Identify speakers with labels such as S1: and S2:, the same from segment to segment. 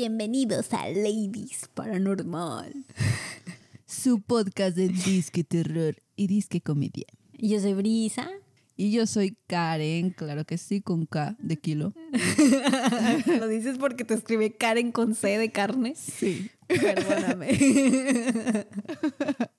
S1: Bienvenidos a Ladies Paranormal.
S2: Su podcast de disque terror y disque comedia.
S1: Yo soy Brisa.
S2: Y yo soy Karen, claro que sí, con K de kilo.
S1: ¿Lo dices porque te escribe Karen con C de carne?
S2: Sí.
S1: Perdóname.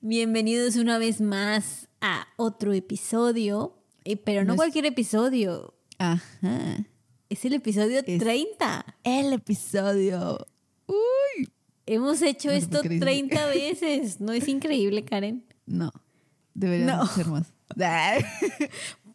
S1: Bienvenidos una vez más a otro episodio, eh, pero no cualquier episodio.
S2: Ajá.
S1: Es el episodio
S2: Es-
S1: 30.
S2: El episodio. Uy.
S1: Hemos hecho
S2: No
S1: esto
S2: por qué dices-
S1: 30 veces. ¿No es increíble, Karen?
S2: No. Deberíamos
S1: No.
S2: ser más.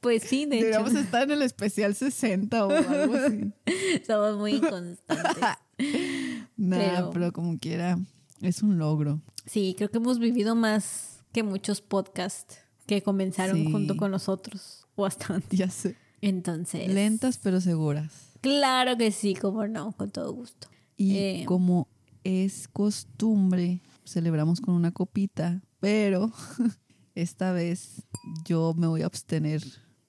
S1: Pues sí, de
S2: Deberíamos
S1: hecho.
S2: estar en el especial 60 o algo así.
S1: Somos muy inconstantes.
S2: Nada,
S1: Pero-
S2: pero... como quiera, es un logro.
S1: Sí, creo que hemos vivido más que muchos podcasts que comenzaron
S2: Sí.
S1: junto con nosotros. O hasta antes.
S2: Ya sé.
S1: Entonces.
S2: Lentas pero seguras.
S1: Claro que sí, como no, con todo gusto.
S2: Y
S1: Eh.
S2: como es costumbre, celebramos con una copita, pero esta vez yo me voy a abstener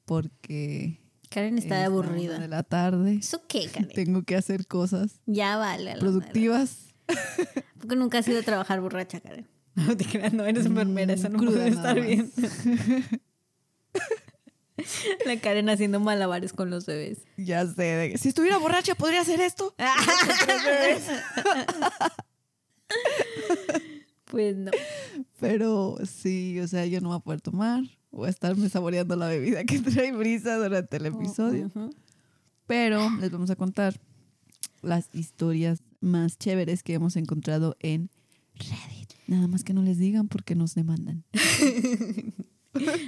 S2: porque
S1: Karen está
S2: es
S1: aburrida.
S2: de la tarde.
S1: ¿Eso qué, Karen?
S2: Tengo que hacer cosas
S1: Ya vale. a la
S2: productivas.
S1: Porque nunca has ido a trabajar borracha, Karen. No te creas, no eres enfermera, eso no puede estar bien. La Karen haciendo malabares con los bebés.
S2: Ya sé, si estuviera borracha podría hacer esto.
S1: Pues no.
S2: Pero sí, o sea, yo no voy a poder tomar. Voy a estarme saboreando la bebida que trae brisa durante el episodio.
S1: Ujú.
S2: Pero les vamos a contar las historias más chéveres que hemos encontrado en Reddit. Nada más que no les digan porque nos demandan.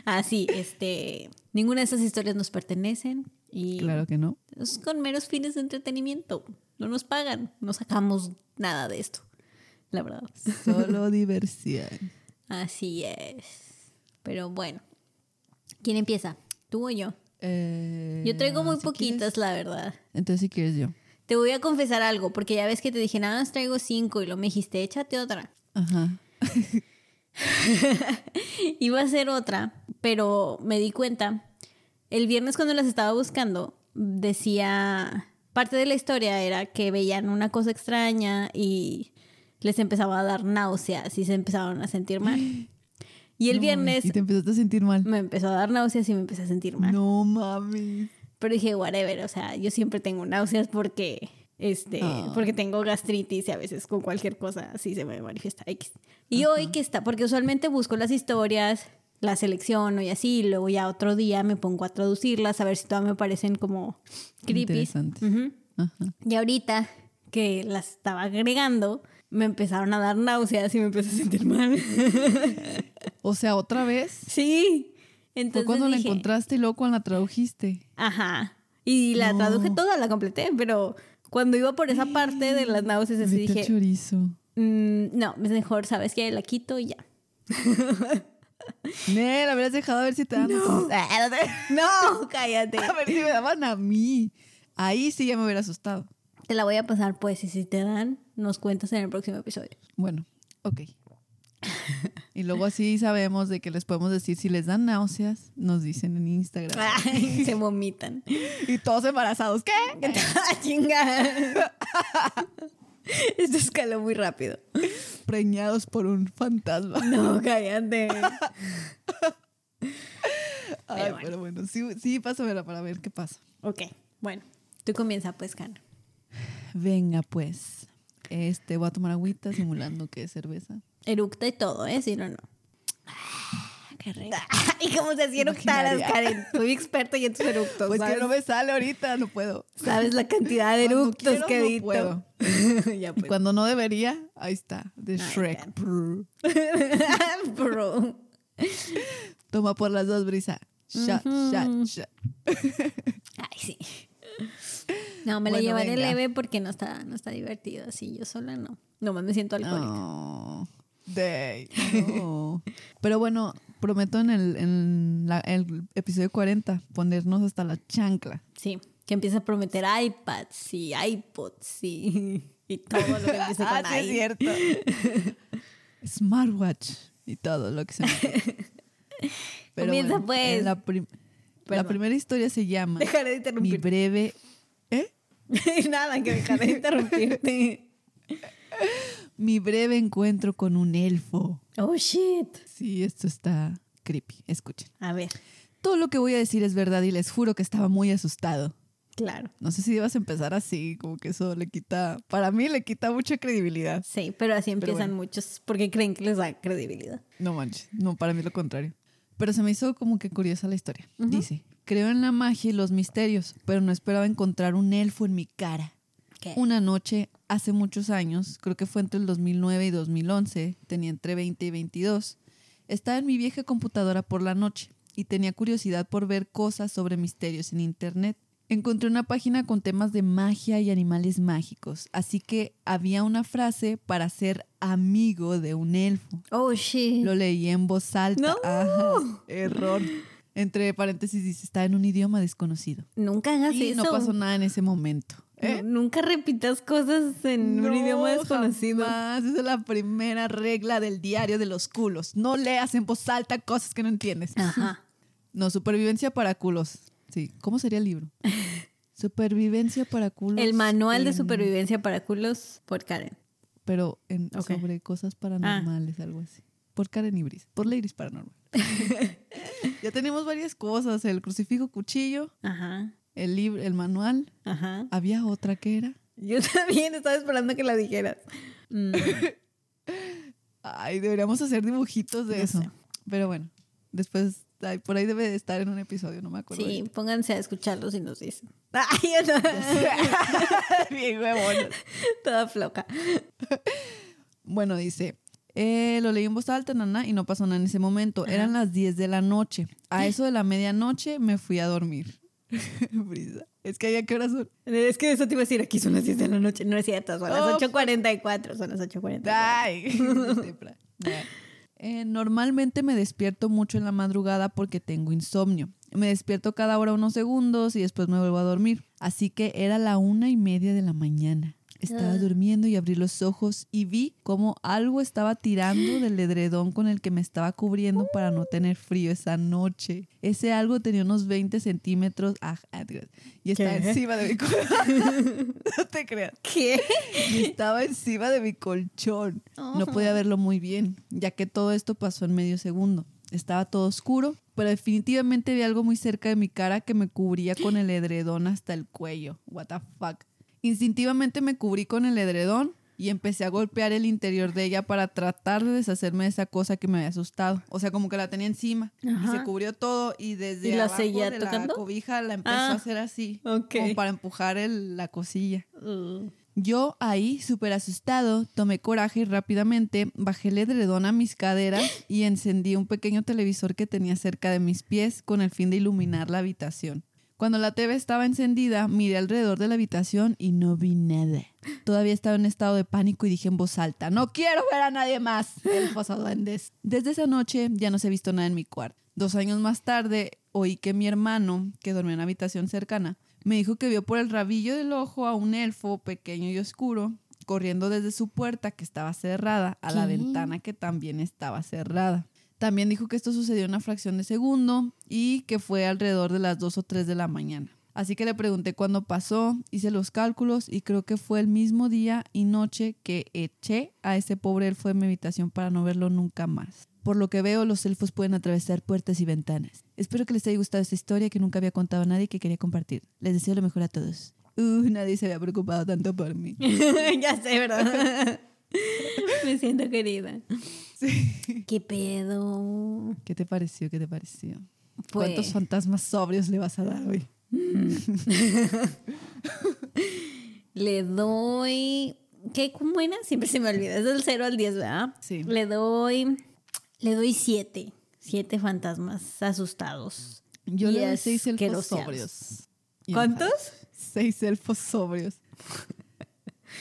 S1: Ah, sí, este. Ninguna de esas historias nos pertenecen. Y
S2: Claro que no.
S1: es con meros fines de entretenimiento. No nos pagan. No sacamos nada de esto. La verdad.
S2: Solo diversión.
S1: Así es. Pero bueno. ¿Quién empieza? ¿Tú o yo?
S2: Eh,
S1: Yo traigo muy
S2: si
S1: poquitas,
S2: quieres-
S1: la verdad.
S2: Entonces, si quieres yo.
S1: Te voy a confesar algo, porque ya ves que te dije, nada más traigo cinco y lo me dijiste, échate otra.
S2: Ajá.
S1: Iba a ser otra, pero me di cuenta. El viernes cuando las estaba buscando, decía, parte de la historia era que veían una cosa extraña y les empezaba a dar náuseas y se empezaban a sentir mal. Y el
S2: No
S1: viernes
S2: mames, Y te empezaste a sentir mal.
S1: me empezó a dar náuseas y me empecé a sentir mal.
S2: No mami.
S1: Pero dije, whatever, o sea, yo siempre tengo náuseas porque, este,
S2: Ah.
S1: porque tengo gastritis y a veces con cualquier cosa así se me manifiesta X. Y hoy que está, porque usualmente busco las historias, las selecciono y así, y luego ya otro día me pongo a traducirlas, a ver si todas me parecen como creepy.
S2: Ajá.
S1: Y ahorita que las estaba agregando, me empezaron a dar náuseas y me empecé a sentir mal.
S2: O sea, otra vez.
S1: sí.
S2: Fue
S1: Entonces
S2: cuando la encontraste y luego cuando la tradujiste.
S1: Ajá. Y la
S2: No.
S1: traduje toda, la completé, pero cuando iba por esa parte de las náuseas, así
S2: Vete
S1: dije,
S2: chorizo.
S1: "Mm, no, es mejor, ¿sabes qué? La quito y ya.
S2: Ne, la habrías dejado a ver si te dan. Ah, no te-
S1: No, cállate.
S2: A ver si me daban a mí. Ahí sí ya me hubiera asustado.
S1: Te la voy a pasar, pues, y si te dan, nos cuentas en el próximo episodio.
S2: Bueno, ok. Y luego así sabemos de que les podemos decir si les dan náuseas, nos dicen en Instagram.
S1: Ay, se vomitan.
S2: Y todos embarazados, ¿qué?
S1: ¡Ah, chinga! Esto escaló muy rápido.
S2: Preñados por un fantasma.
S1: No, cállate.
S2: Ay,
S1: bueno.
S2: pero bueno, sí, sí, pásamela para ver qué pasa.
S1: Ok, bueno. Tú comienza, pues, Cana.
S2: Venga, pues. Este, voy a tomar agüita simulando que es cerveza.
S1: Eructa y todo, ¿eh? Si no, no. Qué rico. ¿Y cómo se hacía eructaras. Karen? Soy experta y en tus eructos.
S2: Pues
S1: ¿sabes?
S2: que no me sale ahorita, no puedo.
S1: ¿Sabes la cantidad de eructos
S2: quiero,
S1: que
S2: no
S1: edito?
S2: puedo.
S1: ya
S2: Y
S1: pues.
S2: cuando no debería, ahí está, de
S1: Ay,
S2: Shrek.
S1: Bro.
S2: Toma por las dos, brisa. Shot, shot, shot.
S1: Ay, sí. No, me la
S2: Bueno,
S1: llevaré
S2: venga.
S1: leve porque no está, no está divertido así. Yo sola no. Nomás me siento alcohólica.
S2: Oh, day, no. Pero bueno, prometo en el, en la- el episodio 40 ponernos hasta la chancla.
S1: Sí. Que empieza a prometer iPads y iPods y, y todo lo que empiece con
S2: Ah, sí, es cierto. Smartwatch y todo lo que se me Pero
S1: Comienza,
S2: bueno,
S1: pues.
S2: La, prim- la
S1: Perdón.
S2: primera historia se llama
S1: Dejaré de
S2: Mi
S1: interrumpir.
S2: breve... ¿Eh?
S1: Nada, que dejar de interrumpirte.
S2: Mi breve encuentro con un elfo.
S1: Oh, shit.
S2: Sí, esto está creepy. Escuchen.
S1: A ver,
S2: Todo lo que voy a decir es verdad y les juro que estaba muy asustado.
S1: claro.
S2: No sé si ibas a empezar así, como que eso le quita, para mí le quita mucha credibilidad.
S1: Sí, pero así
S2: Pero
S1: empiezan
S2: bueno.
S1: muchos porque creen que les da credibilidad.
S2: No manches, no, para mí lo contrario. Pero se me hizo como que curiosa la historia. Dice, creo en la magia y los misterios, pero no esperaba encontrar un elfo en mi cara.
S1: ¿Qué?
S2: Una noche, hace muchos años, creo que fue entre el 2009 y 2011, tenía entre 20 y 22, estaba en mi vieja computadora por la noche y tenía curiosidad por ver cosas sobre misterios en internet. Encontré una página con temas de magia y animales mágicos, así que había una frase para ser amigo de un elfo.
S1: Oh, shit.
S2: Lo leí en voz alta.
S1: No.
S2: Ajá, error. Entre paréntesis dice, está en un idioma desconocido.
S1: Nunca hagas
S2: Y
S1: eso.
S2: no pasó nada en ese momento. ¿Eh?
S1: Nu- Nunca repitas cosas en un idioma desconocido.
S2: jamás. Esa es la primera regla del diario de los culos. No leas en voz alta cosas que no entiendes.
S1: Ajá.
S2: No, supervivencia para culos. Sí, ¿cómo sería el libro? Supervivencia para culos.
S1: El manual de
S2: en-
S1: supervivencia para culos por Karen.
S2: Pero en, sobre cosas paranormales, algo así. Por Karen Ibris. Por Ladies Paranormal. ya tenemos varias cosas. El crucifijo cuchillo,
S1: Ajá.
S2: El libro, el manual.
S1: Ajá.
S2: Había otra que era.
S1: Yo también estaba esperando que la dijeras. Mm,
S2: Ay, deberíamos hacer dibujitos de
S1: No
S2: eso.
S1: sé.
S2: Pero bueno, después, ay, por ahí debe de estar en un episodio, no me acuerdo.
S1: sí, pónganse a escucharlos y nos dicen. Ay, yo no.
S2: Bien huevón.
S1: Toda floja.
S2: Bueno, dice, eh, lo leí en voz alta, nana, y no pasó nada en ese momento. Eran las 10 de la noche. A eso de la medianoche me fui a dormir. Brisa. Es que ¿a qué horas son?
S1: Es que eso te iba a decir, aquí son las 10 de la noche. No es cierto, son las
S2: Oh,
S1: 8.44. Son las 8.44.
S2: Ay, Ya. Eh, normalmente me despierto mucho en la madrugada porque tengo insomnio. Me despierto cada hora unos segundos y después me vuelvo a dormir. Así que era la una y media de la mañana. Estaba
S1: Ah.
S2: durmiendo y abrí los ojos y vi como algo estaba tirando del edredón con el que me estaba cubriendo para no tener frío esa noche. Ese algo tenía unos 20 centímetros ah, ah, y estaba
S1: ¿Qué?
S2: encima de mi colchón. no te creas.
S1: ¿Qué?
S2: Y estaba encima de mi colchón. No podía verlo muy bien, ya que todo esto pasó en medio segundo. Estaba todo oscuro, pero definitivamente vi algo muy cerca de mi cara que me cubría con el edredón hasta el cuello. What the fuck. Instintivamente me cubrí con el edredón y empecé a golpear el interior de ella para tratar de deshacerme de esa cosa que me había asustado. O sea, como que la tenía encima y se cubrió todo y desde
S1: ¿Y la
S2: abajo de
S1: tocando?
S2: la cobija la empezó
S1: Ah,
S2: a hacer así, como para empujar el- la cosilla.
S1: Uh,
S2: Yo ahí, súper asustado, tomé coraje y rápidamente bajé el edredón a mis caderas y encendí un pequeño televisor que tenía cerca de mis pies con el fin de iluminar la habitación. Cuando la TV estaba encendida, miré alrededor de la habitación y no vi nada. Todavía estaba en estado de pánico y dije en voz alta, no quiero ver a nadie más. Desde esa noche ya no se ha visto nada en mi cuarto. Dos años más tarde, oí que mi hermano, que dormía en una habitación cercana, me dijo que vio por el rabillo del ojo a un elfo pequeño y oscuro corriendo desde su puerta que estaba cerrada a la ventana que también estaba cerrada. También dijo que esto sucedió una fracción de segundo y que fue alrededor de las 2 o 3 de la mañana. Así que le pregunté cuándo pasó, hice los cálculos y creo que fue el mismo día y noche que eché a ese pobre elfo de mi habitación para no verlo nunca más. Por lo que veo, los elfos pueden atravesar puertas y ventanas. Espero que les haya gustado esta historia que nunca había contado a nadie y que quería compartir. Les deseo lo mejor a todos. Uh, nadie se había preocupado tanto por mí.
S1: ya sé, ¿verdad? Me siento querida.
S2: Sí.
S1: ¿Qué pedo?
S2: ¿Qué te pareció? ¿Qué te pareció?
S1: Pues-
S2: ¿Cuántos fantasmas sobrios le vas a dar hoy?
S1: Le doy. ¿Qué? ¿Cómo era? Siempre se me olvida. Es del 0 al 10, ¿verdad?
S2: Sí.
S1: Le doy. Le doy 7. 7 fantasmas asustados.
S2: Yo le doy seis elfos
S1: asqueroseados.
S2: sobrios.
S1: ¿Cuántos?
S2: enojados. Seis elfos sobrios.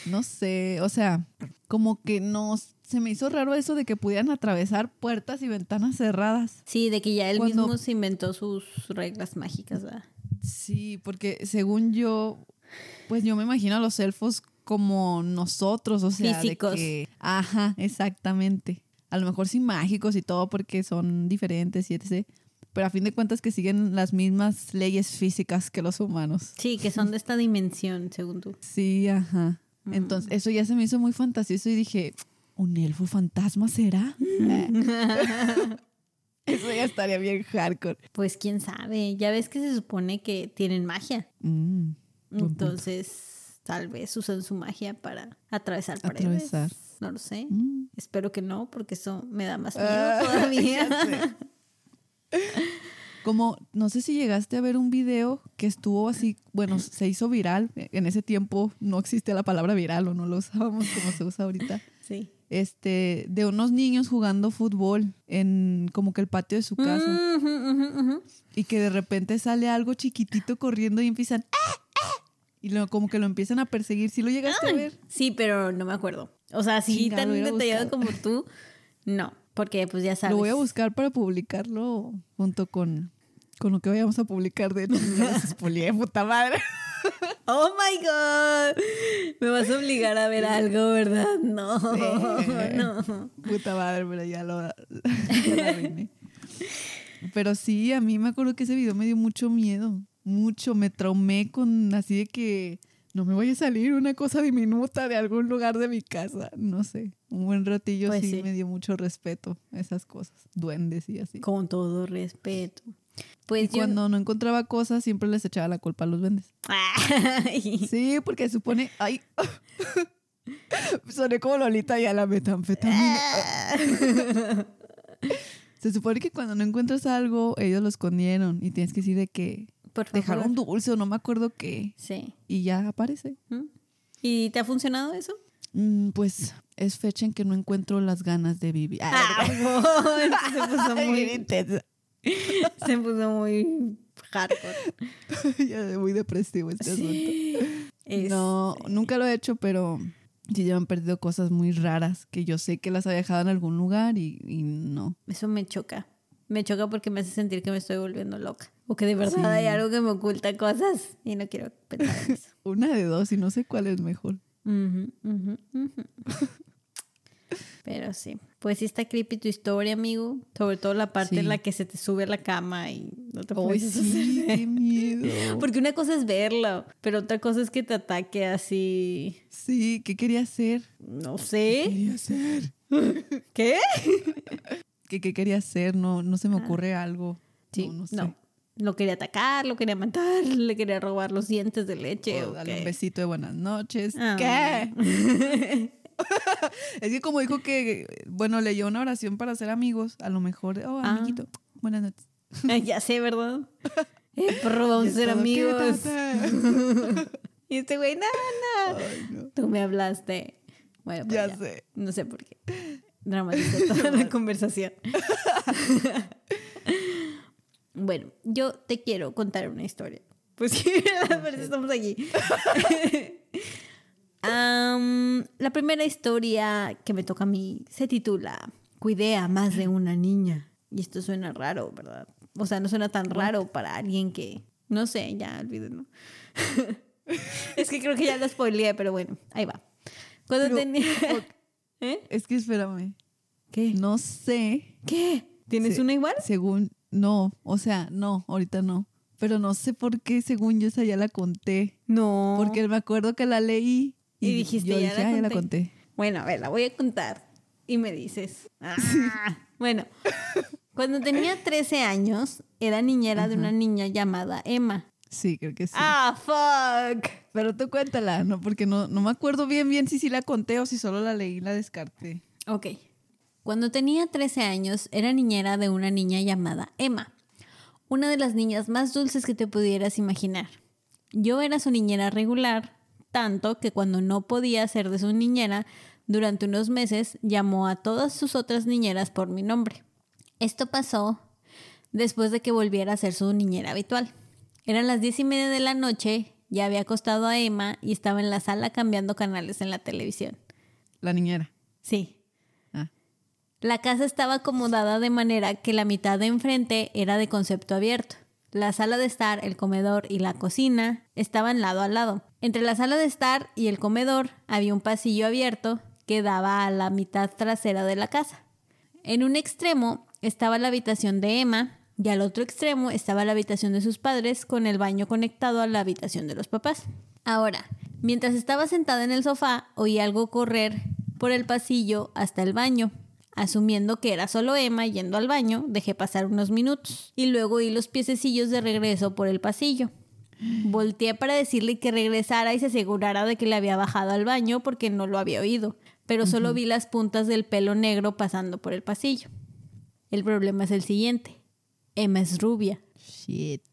S2: No sé, o sea, como que no, se me hizo raro eso de que pudieran atravesar puertas y ventanas cerradas.
S1: Sí, de que ya él
S2: Cuando-
S1: mismo se inventó sus reglas mágicas, ¿verdad?
S2: Sí, porque según yo, pues yo me imagino a los elfos como nosotros, o sea,
S1: Físicos.
S2: de que, ajá, exactamente. A lo mejor sí mágicos y todo porque son diferentes y etc. pero a fin de cuentas que siguen las mismas leyes físicas que los humanos.
S1: Sí, que son de esta dimensión, según tú.
S2: Sí, ajá. Entonces, eso ya se me hizo muy fantasioso y dije, ¿un elfo fantasma será? eso ya estaría bien hardcore.
S1: Pues quién sabe, ya ves que se supone que tienen magia.
S2: Mm, punto.
S1: Entonces, tal vez usan su magia para atravesar paredes.
S2: Atravesar.
S1: No lo sé.
S2: Mm.
S1: Espero que no, porque eso me da más miedo
S2: Ah,
S1: todavía.
S2: ya sé. Como, no sé si llegaste a ver un video que estuvo así, bueno, se hizo viral. En ese tiempo no existía la palabra viral o no lo usábamos como se usa ahorita.
S1: sí.
S2: Este, de unos niños jugando fútbol en como que el patio de su casa. Y que de repente sale algo chiquitito corriendo y empiezan. "Ah, ah", Y lo, como que lo empiezan a perseguir. ¿Sí lo llegaste a ver?
S1: Sí, pero no me acuerdo. O sea, sí,
S2: Chinga,
S1: tan detallado como tú, no. Porque pues ya sabes.
S2: Lo voy a buscar para publicarlo junto con, con lo que vayamos a publicar de spoileé, puta madre.
S1: Oh my god. Me vas a obligar a ver algo, ¿verdad? No.
S2: Sí.
S1: No.
S2: Puta madre, pero ya lo ya la arruiné. Pero sí, a mí me acuerdo que ese video me dio mucho miedo. Mucho. Me traumé con así de que no me vaya a salir una cosa diminuta de algún lugar de mi casa. No sé. Un buen ratillo
S1: Pues
S2: sí,
S1: sí.
S2: me dio mucho respeto a esas cosas. Duendes y así.
S1: Con todo respeto. Pues
S2: Y cuando no encontraba cosas, siempre les echaba la culpa a los.
S1: Ay.
S2: Sí, porque supone. Ay. Soné como Lolita y a la metanfetamina. Se supone que cuando no encuentras algo, ellos lo escondieron y tienes que decir de que
S1: Por
S2: dejaron dulce o no me acuerdo qué.
S1: Sí.
S2: Y ya aparece.
S1: ¿Y te ha funcionado eso?
S2: Mm, pues es fecha en que no encuentro las ganas de vivir.
S1: Ah, se puso muy,
S2: intensa.
S1: se puso muy hardcore.
S2: ya muy depresivo este asunto.
S1: Es-
S2: No, nunca lo he hecho, pero sí ya me han perdido cosas muy raras que yo sé que las había dejado en algún lugar y, y no.
S1: Eso me choca. Me choca porque me hace sentir que me estoy volviendo loca. O que de verdad
S2: Sí.
S1: hay algo que me oculta cosas y no quiero pensar en eso.
S2: Una de dos y no sé cuál es mejor.
S1: Ujú, ujú, ujú. Pero sí. Pues sí está creepy tu historia, amigo. Sobre todo la parte
S2: Sí.
S1: en la que se te sube a la cama y no te puedes
S2: sí, qué miedo.
S1: Porque una cosa es verlo, pero otra cosa es que te ataque así.
S2: Sí, ¿qué quería hacer?
S1: No sé.
S2: Quería hacer.
S1: ¿Qué?
S2: ¿Qué, qué quería hacer? No, no se me ocurre algo.
S1: Ah. Sí,
S2: no,
S1: no,
S2: no sé.
S1: Lo quería atacar, lo quería matar, le quería robar los dientes de leche.
S2: O
S1: ¿o
S2: darle
S1: qué?
S2: un besito de buenas noches.
S1: Ah.
S2: ¿Qué? es que como dijo que, bueno, leyó una oración para ser amigos, a lo mejor, oh,
S1: Ah.
S2: amiguito, buenas noches.
S1: Ay, ya sé, ¿verdad? Eh, perro, vamos a
S2: Y
S1: ser
S2: todo, ¿qué
S1: amigos. Y este güey, no, no.
S2: Ay, no.
S1: Tú me hablaste. Bueno, pues
S2: Ya
S1: ya.
S2: sé.
S1: No sé por qué. Dramatizé toda la conversación. bueno, yo te quiero contar una historia. Pues eso estamos aquí. La primera historia que me toca a mí se titula Cuidé a más de una niña. Y esto suena raro, ¿verdad? O sea, no suena tan raro para alguien que... No sé, ya olvídenlo. es que creo que ya lo spoileé, pero bueno, ahí va. Cuando
S2: Pero,
S1: tenía... ¿Eh?
S2: Es que espérame,
S1: ¿Qué?
S2: no sé,
S1: ¿Qué? ¿Tienes una igual?
S2: según, no, o sea, no, ahorita no. Pero no sé por qué, según yo, esa ya la conté.
S1: No.
S2: Porque me acuerdo que la leí y,
S1: Y dijiste,
S2: yo
S1: "Ya la
S2: "Ah, ya la
S1: conté".
S2: conté.
S1: Bueno, a ver, la voy a contar. Y me dices. Ah. Bueno, cuando tenía 13 años, era niñera de una niña llamada Emma.
S2: Sí, creo que sí.
S1: Ah, fuck.
S2: Pero tú cuéntala, ¿no? Porque no, no me acuerdo bien bien si sí la conté o si solo la leí y la descarté.
S1: Ok. Cuando tenía 13 años, era niñera de una niña llamada Emma. Una de las niñas más dulces que te pudieras imaginar. Yo era su niñera regular, tanto que cuando no podía ser de su niñera, durante unos meses llamó a todas sus otras niñeras por mi nombre. Esto pasó después de que volviera a ser su niñera habitual. Eran las diez y media de la noche, ya había acostado a Emma y estaba en la sala cambiando canales en la televisión.
S2: La niñera.
S1: Sí,
S2: Ah.
S1: la casa estaba acomodada de manera que la mitad de enfrente era de concepto abierto. La sala de estar, el comedor y la cocina estaban lado a lado. Entre la sala de estar y el comedor había un pasillo abierto que daba a la mitad trasera de la casa. En un extremo estaba la habitación de Emma y al otro extremo estaba la habitación de sus padres con el baño conectado a la habitación de los papás. Ahora, mientras estaba sentada en el sofá, oí algo correr por el pasillo hasta el baño. Asumiendo que era solo Emma yendo al baño, dejé pasar unos minutos y luego oí los piececillos de regreso por el pasillo. Volteé para decirle que regresara y se asegurara de que le había bajado al baño porque no lo había oído, pero solo vi las puntas del pelo negro pasando por el pasillo. El problema es el siguiente. Emma es rubia.
S2: Shit.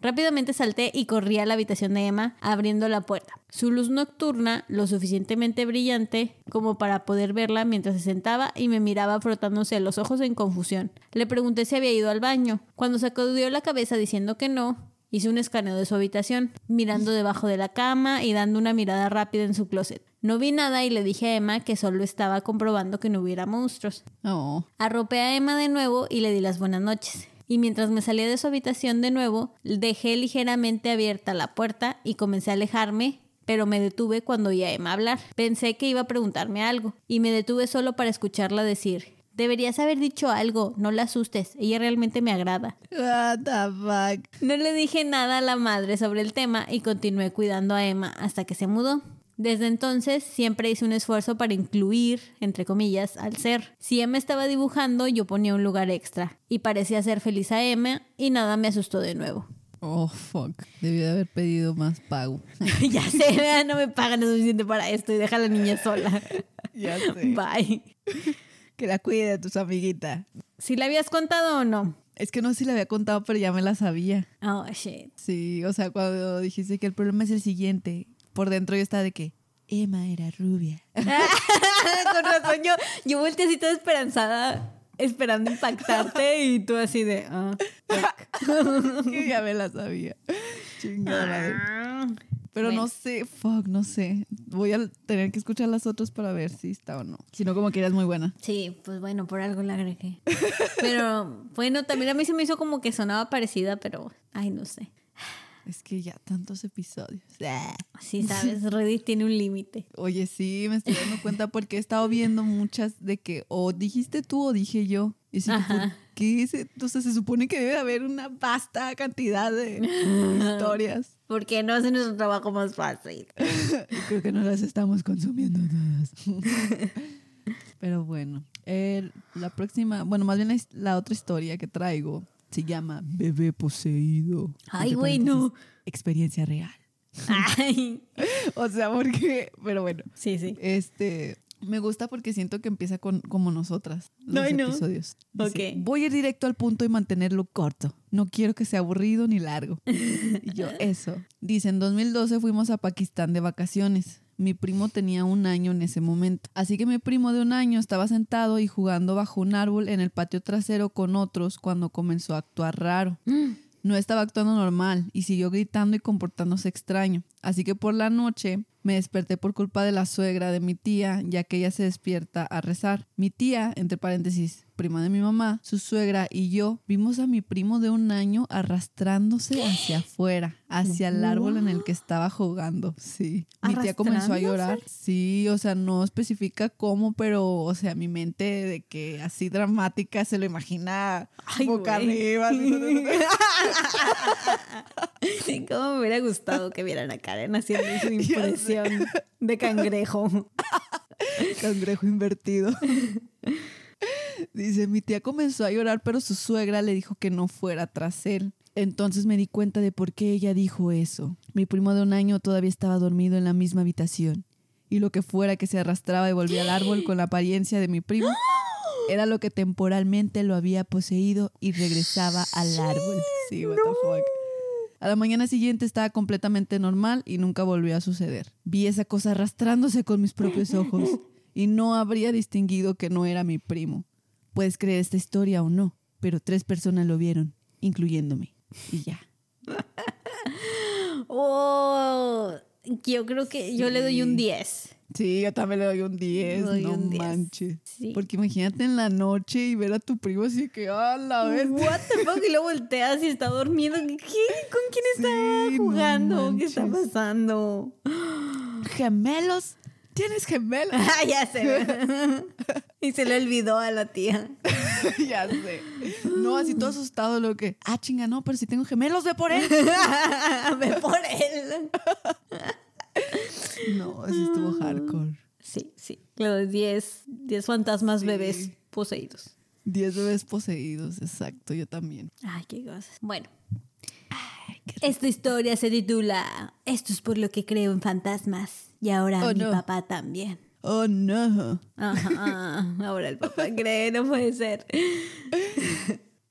S1: Rápidamente salté y corrí a la habitación de Emma, abriendo la puerta. Su luz nocturna, lo suficientemente brillante como para poder verla mientras se sentaba y me miraba frotándose los ojos en confusión. Le pregunté si había ido al baño. Cuando sacudió la cabeza diciendo que no, hice un escaneo de su habitación, mirando debajo de la cama y dando una mirada rápida en su closet. No vi nada y le dije a Emma que solo estaba comprobando que no hubiera monstruos.
S2: Oh.
S1: Arropé a Emma de nuevo y le di las buenas noches. Y mientras me salía de su habitación de nuevo, dejé ligeramente abierta la puerta y comencé a alejarme, pero me detuve cuando oí a Emma hablar. Pensé que iba a preguntarme algo, y me detuve solo para escucharla decir, deberías haber dicho algo, no la asustes, ella realmente me agrada.
S2: What the fuck.
S1: No le dije nada a la madre sobre el tema y continué cuidando a Emma hasta que se mudó. Desde entonces siempre hice un esfuerzo para incluir, entre comillas, al ser. Si Emma estaba dibujando, yo ponía un lugar extra. Y parecía hacer feliz a Emma y nada me asustó de nuevo.
S2: Oh, fuck. Debí de haber pedido más pago.
S1: ya sé, no me pagan lo suficiente para esto y deja a la niña sola.
S2: ya sé.
S1: Bye.
S2: Que la cuide de tus amiguitas.
S1: ¿Si la habías contado o no?
S2: Es que no sé si la había contado, pero ya me la sabía.
S1: Oh, shit.
S2: Sí, o sea, cuando dijiste que el problema es el siguiente, por dentro yo estaba de que Emma era rubia.
S1: Con razón, yo, yo volteé así toda esperanzada, esperando impactarte y tú así de... ah,
S2: que ya me la sabía. Chingada
S1: ah.
S2: Pero
S1: Bueno.
S2: no sé, fuck, no sé. Voy a tener que escuchar las otras para ver si está o no. Si no, como que es muy buena.
S1: Sí, pues bueno, por algo la agregué. Pero bueno, también a mí se me hizo como que sonaba parecida, pero ay, no sé.
S2: Es que ya tantos episodios. Ah.
S1: Sí, sabes, Reddit tiene un límite.
S2: Oye, sí, me estoy dando cuenta porque he estado viendo muchas de que o dijiste tú o dije yo. Y
S1: Ajá.
S2: ¿por qué? Se- Entonces se supone que debe haber una vasta cantidad de historias.
S1: Porque no hace nuestro trabajo más fácil.
S2: Creo que no las estamos consumiendo todas. Pero bueno, el- la próxima, bueno, más bien la otra historia que traigo se llama Bebé Poseído.
S1: Ay, güey, no.
S2: Experiencia real.
S1: Ay.
S2: O sea, porque, pero bueno,
S1: Sí, sí.
S2: este, me gusta porque siento que empieza con como nosotras los
S1: no.
S2: episodios. Dice,
S1: Ok.
S2: Voy a ir directo al punto y mantenerlo corto. No quiero que sea aburrido ni largo. y yo, eso. Dice, en 2012 fuimos a Pakistán de vacaciones. Mi primo tenía un año en ese momento. Así que mi primo de un año estaba sentado y jugando bajo un árbol en el patio trasero con otros cuando comenzó a actuar raro. No estaba actuando normal y siguió gritando y comportándose extraño. Así que por la noche me desperté por culpa de la suegra de mi tía, ya que ella se despierta a rezar. Mi tía, entre paréntesis, prima de mi mamá, su suegra y yo vimos a mi primo de un año arrastrándose hacia afuera, hacia el árbol en el que estaba jugando. Sí. Mi tía comenzó a llorar. Sí, o sea, no especifica cómo, pero, o sea, mi mente de que así dramática se lo imagina
S1: Ay,
S2: boca arriba. así.
S1: Cómo me hubiera gustado que vieran a Karen haciendo su impresión de cangrejo.
S2: Cangrejo invertido. Dice, mi tía comenzó a llorar, pero su suegra le dijo que no fuera tras él. Entonces me di cuenta de por qué ella dijo eso. Mi primo de un año todavía estaba dormido en la misma habitación. Y lo que fuera que se arrastraba y volvía al árbol con la apariencia de mi primo era lo que temporalmente lo había poseído y regresaba al árbol. Sí, what the fuck. A la mañana siguiente estaba completamente normal y nunca volvió a suceder. Vi esa cosa arrastrándose con mis propios ojos y no habría distinguido que no era mi primo. Puedes creer esta historia o no, pero tres personas lo vieron, incluyéndome. Y ya.
S1: Oh, yo creo que yo le doy un 10.
S2: Sí, yo también le doy un 10,
S1: Doy
S2: no
S1: un 10.
S2: manches.
S1: Sí.
S2: Porque imagínate en la noche y ver a tu primo así que, ¡ah, la vez!
S1: What the fuck? Y lo volteas y está dormido. ¿Qué? ¿Con quién estaba
S2: Sí, no
S1: jugando? ¿Qué está pasando?
S2: Gemelos ¿Tienes gemelos?
S1: Ah, ya sé. y se le olvidó a la tía.
S2: ya sé. No, así todo asustado lo que, ah, chinga, no, pero si tengo gemelos, ve por él.
S1: Ve por él.
S2: No, así estuvo hardcore.
S1: Sí, sí. Los 10 10 fantasmas
S2: Sí.
S1: bebés poseídos.
S2: Diez bebés poseídos, exacto, yo también.
S1: Ay, qué cosas. Bueno. Esta historia se titula Esto es por lo que creo en fantasmas. Y ahora
S2: Oh,
S1: mi
S2: no.
S1: papá también.
S2: Oh, no.
S1: Ajá, ahora el papá cree, no puede ser.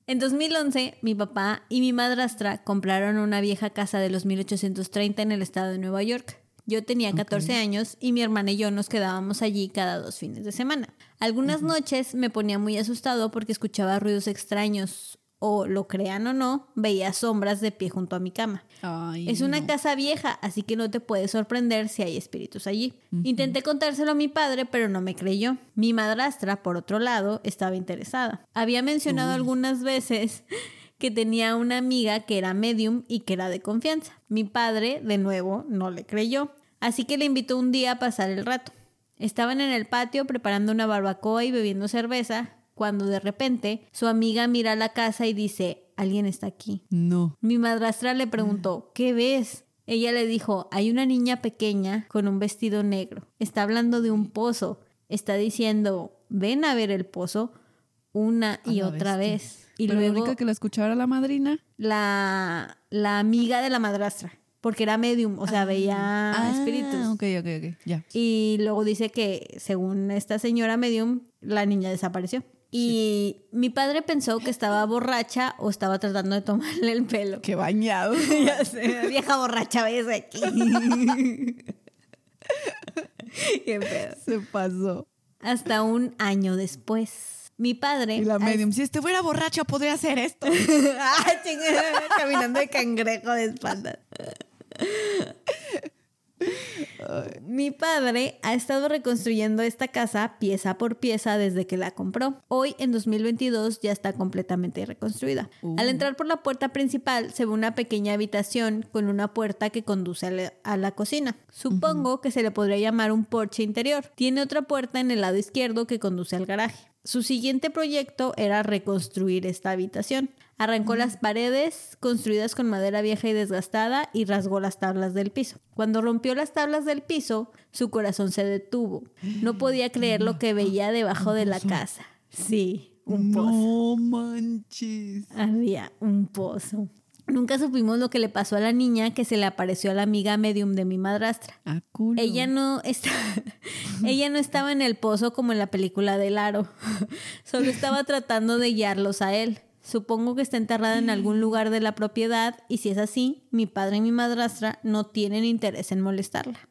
S1: En 2011, mi papá y mi madrastra compraron una vieja casa de los 1830 en el estado de Nueva York. Yo tenía 14 años y mi hermana y yo nos quedábamos allí cada dos fines de semana. Algunas noches me ponía muy asustado porque escuchaba ruidos extraños o, lo crean o no, veía sombras de pie junto a mi cama.
S2: Ay,
S1: Es una
S2: no.
S1: casa vieja, así que no te puedes sorprender si hay espíritus allí. Intenté contárselo a mi padre, pero no me creyó. Mi madrastra, por otro lado, estaba interesada. Había mencionado algunas veces que tenía una amiga que era medium y que era de confianza. Mi padre, de nuevo, no le creyó, así que le invitó un día a pasar el rato. Estaban en el patio preparando una barbacoa y bebiendo cerveza, cuando de repente su amiga mira la casa y dice, alguien está aquí.
S2: No.
S1: Mi madrastra le preguntó, ¿qué ves? Ella le dijo, hay una niña pequeña con un vestido negro. Está hablando de un pozo. Está diciendo, ven a ver el pozo una y
S2: la
S1: otra
S2: bestia.
S1: vez. Y
S2: Pero la
S1: luego
S2: única que la escuchaba era la madrina.
S1: la, la amiga de la madrastra, porque era medium, o sea, veía
S2: Ah,
S1: espíritus.
S2: Ok, ok, ok. Ya.
S1: Y luego dice que, según esta señora medium, la niña desapareció. Y mi padre pensó que estaba borracha o estaba tratando de tomarle el pelo.
S2: Qué bañado.
S1: Ya sé, vieja borracha, ves aquí. Qué pedo.
S2: Se pasó.
S1: Hasta un año después, mi padre.
S2: Y la medium, si estuviera borracha podría hacer esto.
S1: Ay, chingada, caminando de cangrejo de espaldas. Mi padre ha estado reconstruyendo esta casa pieza por pieza desde que la compró. Hoy, en 2022, ya está completamente reconstruida.
S2: Uh.
S1: Al entrar por la puerta principal se ve una pequeña habitación con una puerta que conduce a la, a la cocina. Supongo que se le podría llamar un porche interior. Tiene otra puerta en el lado izquierdo que conduce al garaje. Su siguiente proyecto era reconstruir esta habitación. Arrancó las paredes construidas con madera vieja y desgastada y rasgó las tablas del piso. Cuando rompió las tablas del piso, su corazón se detuvo. No podía creer lo que veía debajo de la casa. Sí, un pozo.
S2: No manches.
S1: Había un pozo. Nunca supimos lo que le pasó a la niña que se le apareció a la amiga medium de mi madrastra.
S2: Ah, culo.
S1: Ella no está, ella no estaba en el pozo como en la película del aro. Solo estaba tratando de guiarlos a él. Supongo que está enterrada en algún lugar de la propiedad y si es así, mi padre y mi madrastra no tienen interés en molestarla.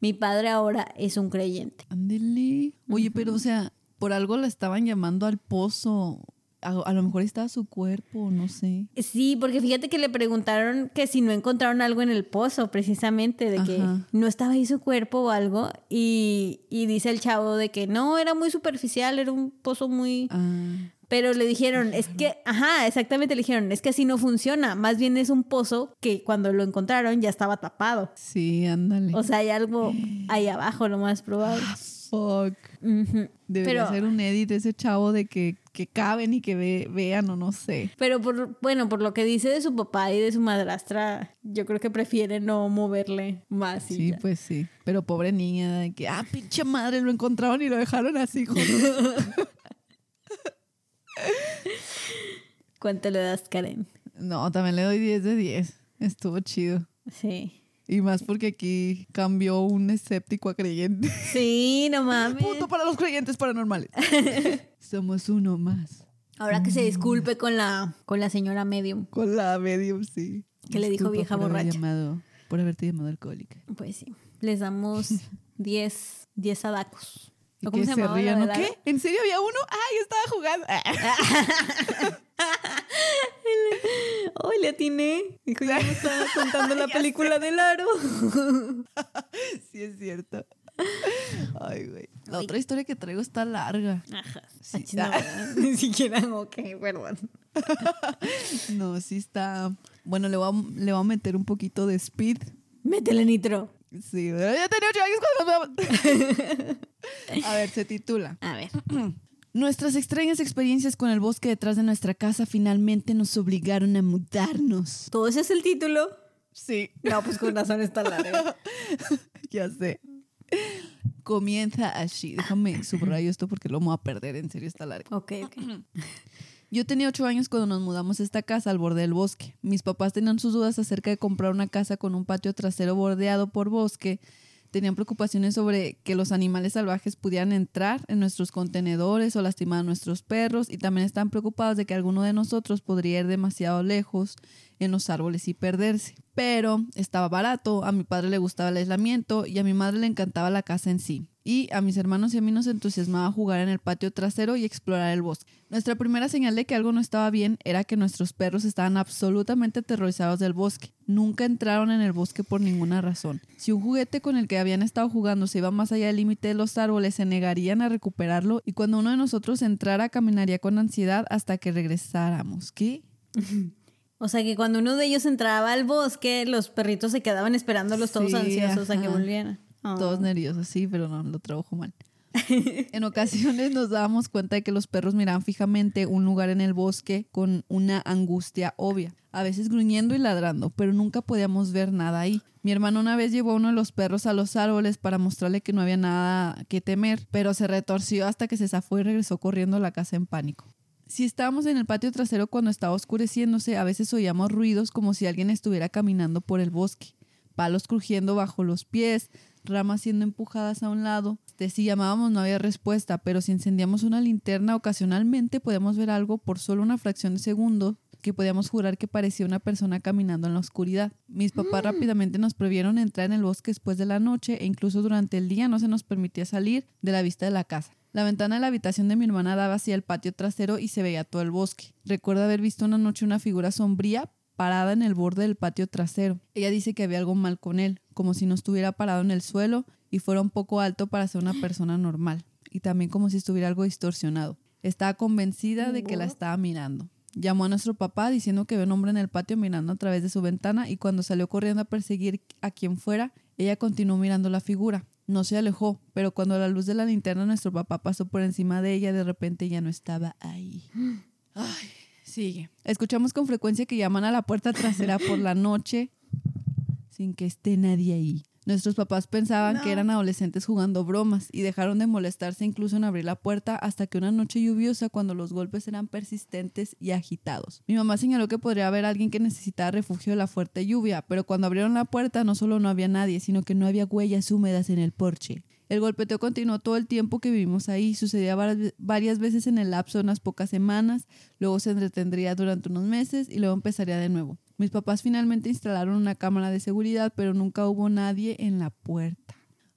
S1: Mi padre ahora es un creyente.
S2: Ándele. Oye, pero o sea, por algo la estaban llamando al pozo. A, a lo mejor estaba su cuerpo, no sé.
S1: Sí, porque fíjate que le preguntaron que si no encontraron algo en el pozo, precisamente, de que no estaba ahí su cuerpo o algo. Y, y dice el chavo de que no, era muy superficial, era un pozo muy...
S2: Ah,
S1: Pero le dijeron, es que, ajá, exactamente le dijeron, es que así no funciona. Más bien es un pozo que cuando lo encontraron ya estaba tapado.
S2: sí, ándale.
S1: O sea, hay algo ahí abajo, lo más probable.
S2: Fuck.
S1: Ujú.
S2: Debería ser un edit ese chavo de que, que caben y que ve- vean o no sé.
S1: pero por, bueno, por lo que dice de su papá y de su madrastra, yo creo que prefiere no moverle más.
S2: Sí,
S1: ya.
S2: pues sí. Pero pobre niña, de que, ah, pinche madre, lo encontraron y lo dejaron así, joder.
S1: ¿Cuánto le das, Karen?
S2: No, también le doy 10 de 10. Estuvo chido.
S1: Sí.
S2: Y más porque aquí cambió un escéptico a creyente.
S1: Sí, no mames.
S2: Punto para los creyentes paranormales. Somos uno más.
S1: Ahora que se disculpe con la, con la señora medium.
S2: Con la medium, sí.
S1: ¿Qué le dijo vieja
S2: por
S1: borracha?
S2: llamado- por haberte llamado alcohólica.
S1: Pues sí. Les damos 10 10 adacos.
S2: Y
S1: ¿O cómo
S2: que
S1: se
S2: se ¿Qué? ¿En serio había uno? ¡Ay, estaba jugando!
S1: ¡Ay, le atiné! Dijo, ya me estaba contando la película del aro.
S2: sí, es cierto. Ay, güey. La otra historia que traigo está larga.
S1: Ajá.
S2: Sí.
S1: No, ¿verdad? Ni siquiera, ok, perdón.
S2: No, sí está. Bueno, le voy a, le voy a meter un poquito de speed.
S1: Métele nitro.
S2: Sí, ya tenía ocho años cuando A ver, se titula.
S1: A ver.
S2: Nuestras extrañas experiencias con el bosque detrás de nuestra casa finalmente nos obligaron a mudarnos.
S1: ¿Todo ese es el título?
S2: Sí,
S1: No, pues con razón está larga.
S2: ya sé. Comienza así. Déjame subrayo esto porque lo vamos a perder. En serio, está largo.
S1: Ok, ok.
S2: Yo tenía ocho años cuando nos mudamos a esta casa al borde del bosque. Mis papás tenían sus dudas acerca de comprar una casa con un patio trasero bordeado por bosque. Tenían preocupaciones sobre que los animales salvajes pudieran entrar en nuestros contenedores o lastimar a nuestros perros y también estaban preocupados de que alguno de nosotros podría ir demasiado lejos en los árboles y perderse. Pero estaba barato, a mi padre le gustaba el aislamiento y a mi madre le encantaba la casa en sí. Y a mis hermanos y a mí nos entusiasmaba jugar en el patio trasero y explorar el bosque. Nuestra primera señal de que algo no estaba bien era que nuestros perros estaban absolutamente aterrorizados del bosque. Nunca entraron en el bosque por ninguna razón. Si un juguete con el que habían estado jugando se iba más allá del límite de los árboles, se negarían a recuperarlo y cuando uno de nosotros entrara caminaría con ansiedad hasta que regresáramos. ¿Qué?
S1: O sea que cuando uno de ellos entraba al bosque, los perritos se quedaban esperándolos todos
S2: Sí,
S1: ansiosos a que
S2: ajá.
S1: volvieran. Oh.
S2: Todos nerviosos, sí, pero no, lo trabajo mal. en ocasiones nos dábamos cuenta de que los perros miraban fijamente un lugar en el bosque con una angustia obvia, a veces gruñendo y ladrando, pero nunca podíamos ver nada ahí. Mi hermano una vez llevó a uno de los perros a los árboles para mostrarle que no había nada que temer, pero se retorció hasta que se zafó y regresó corriendo a la casa en pánico. Si estábamos en el patio trasero cuando estaba oscureciéndose, a veces oíamos ruidos como si alguien estuviera caminando por el bosque, palos crujiendo bajo los pies, ramas siendo empujadas a un lado. De si llamábamos no había respuesta, pero si encendíamos una linterna ocasionalmente podíamos ver algo por solo una fracción de segundo que podíamos jurar que parecía una persona caminando en la oscuridad. Mis papás rápidamente nos prohibieron entrar en el bosque después de la noche e incluso durante el día no se nos permitía salir de la vista de la casa. La ventana de la habitación de mi hermana daba hacia el patio trasero y se veía todo el bosque. Recuerdo haber visto una noche una figura sombría parada en el borde del patio trasero. Ella dice que había algo mal con él, como si no estuviera parado en el suelo y fuera un poco alto para ser una persona normal, y también como si estuviera algo distorsionado. Estaba convencida de que la estaba mirando. Llamó a nuestro papá diciendo que vio un hombre en el patio mirando a través de su ventana y cuando salió corriendo a perseguir a quien fuera, ella continuó mirando la figura. No se alejó, pero cuando la luz de la linterna nuestro papá pasó por encima de ella, de repente ya no estaba ahí. Ay, sigue. Escuchamos con frecuencia que llaman a la puerta trasera por la noche sin que esté nadie ahí. Nuestros papás pensaban que eran adolescentes jugando bromas y dejaron de molestarse incluso en abrir la puerta hasta que una noche lluviosa cuando los golpes eran persistentes y agitados. Mi mamá señaló que podría haber alguien que necesitaba refugio de la fuerte lluvia, pero cuando abrieron la puerta no solo no había nadie, sino que no había huellas húmedas en el porche. El golpeteo continuó todo el tiempo que vivimos ahí, sucedía var- varias veces en el lapso de unas pocas semanas, luego se entretendría durante unos meses y luego empezaría de nuevo. Mis papás finalmente instalaron una cámara de seguridad, pero nunca hubo nadie en la puerta.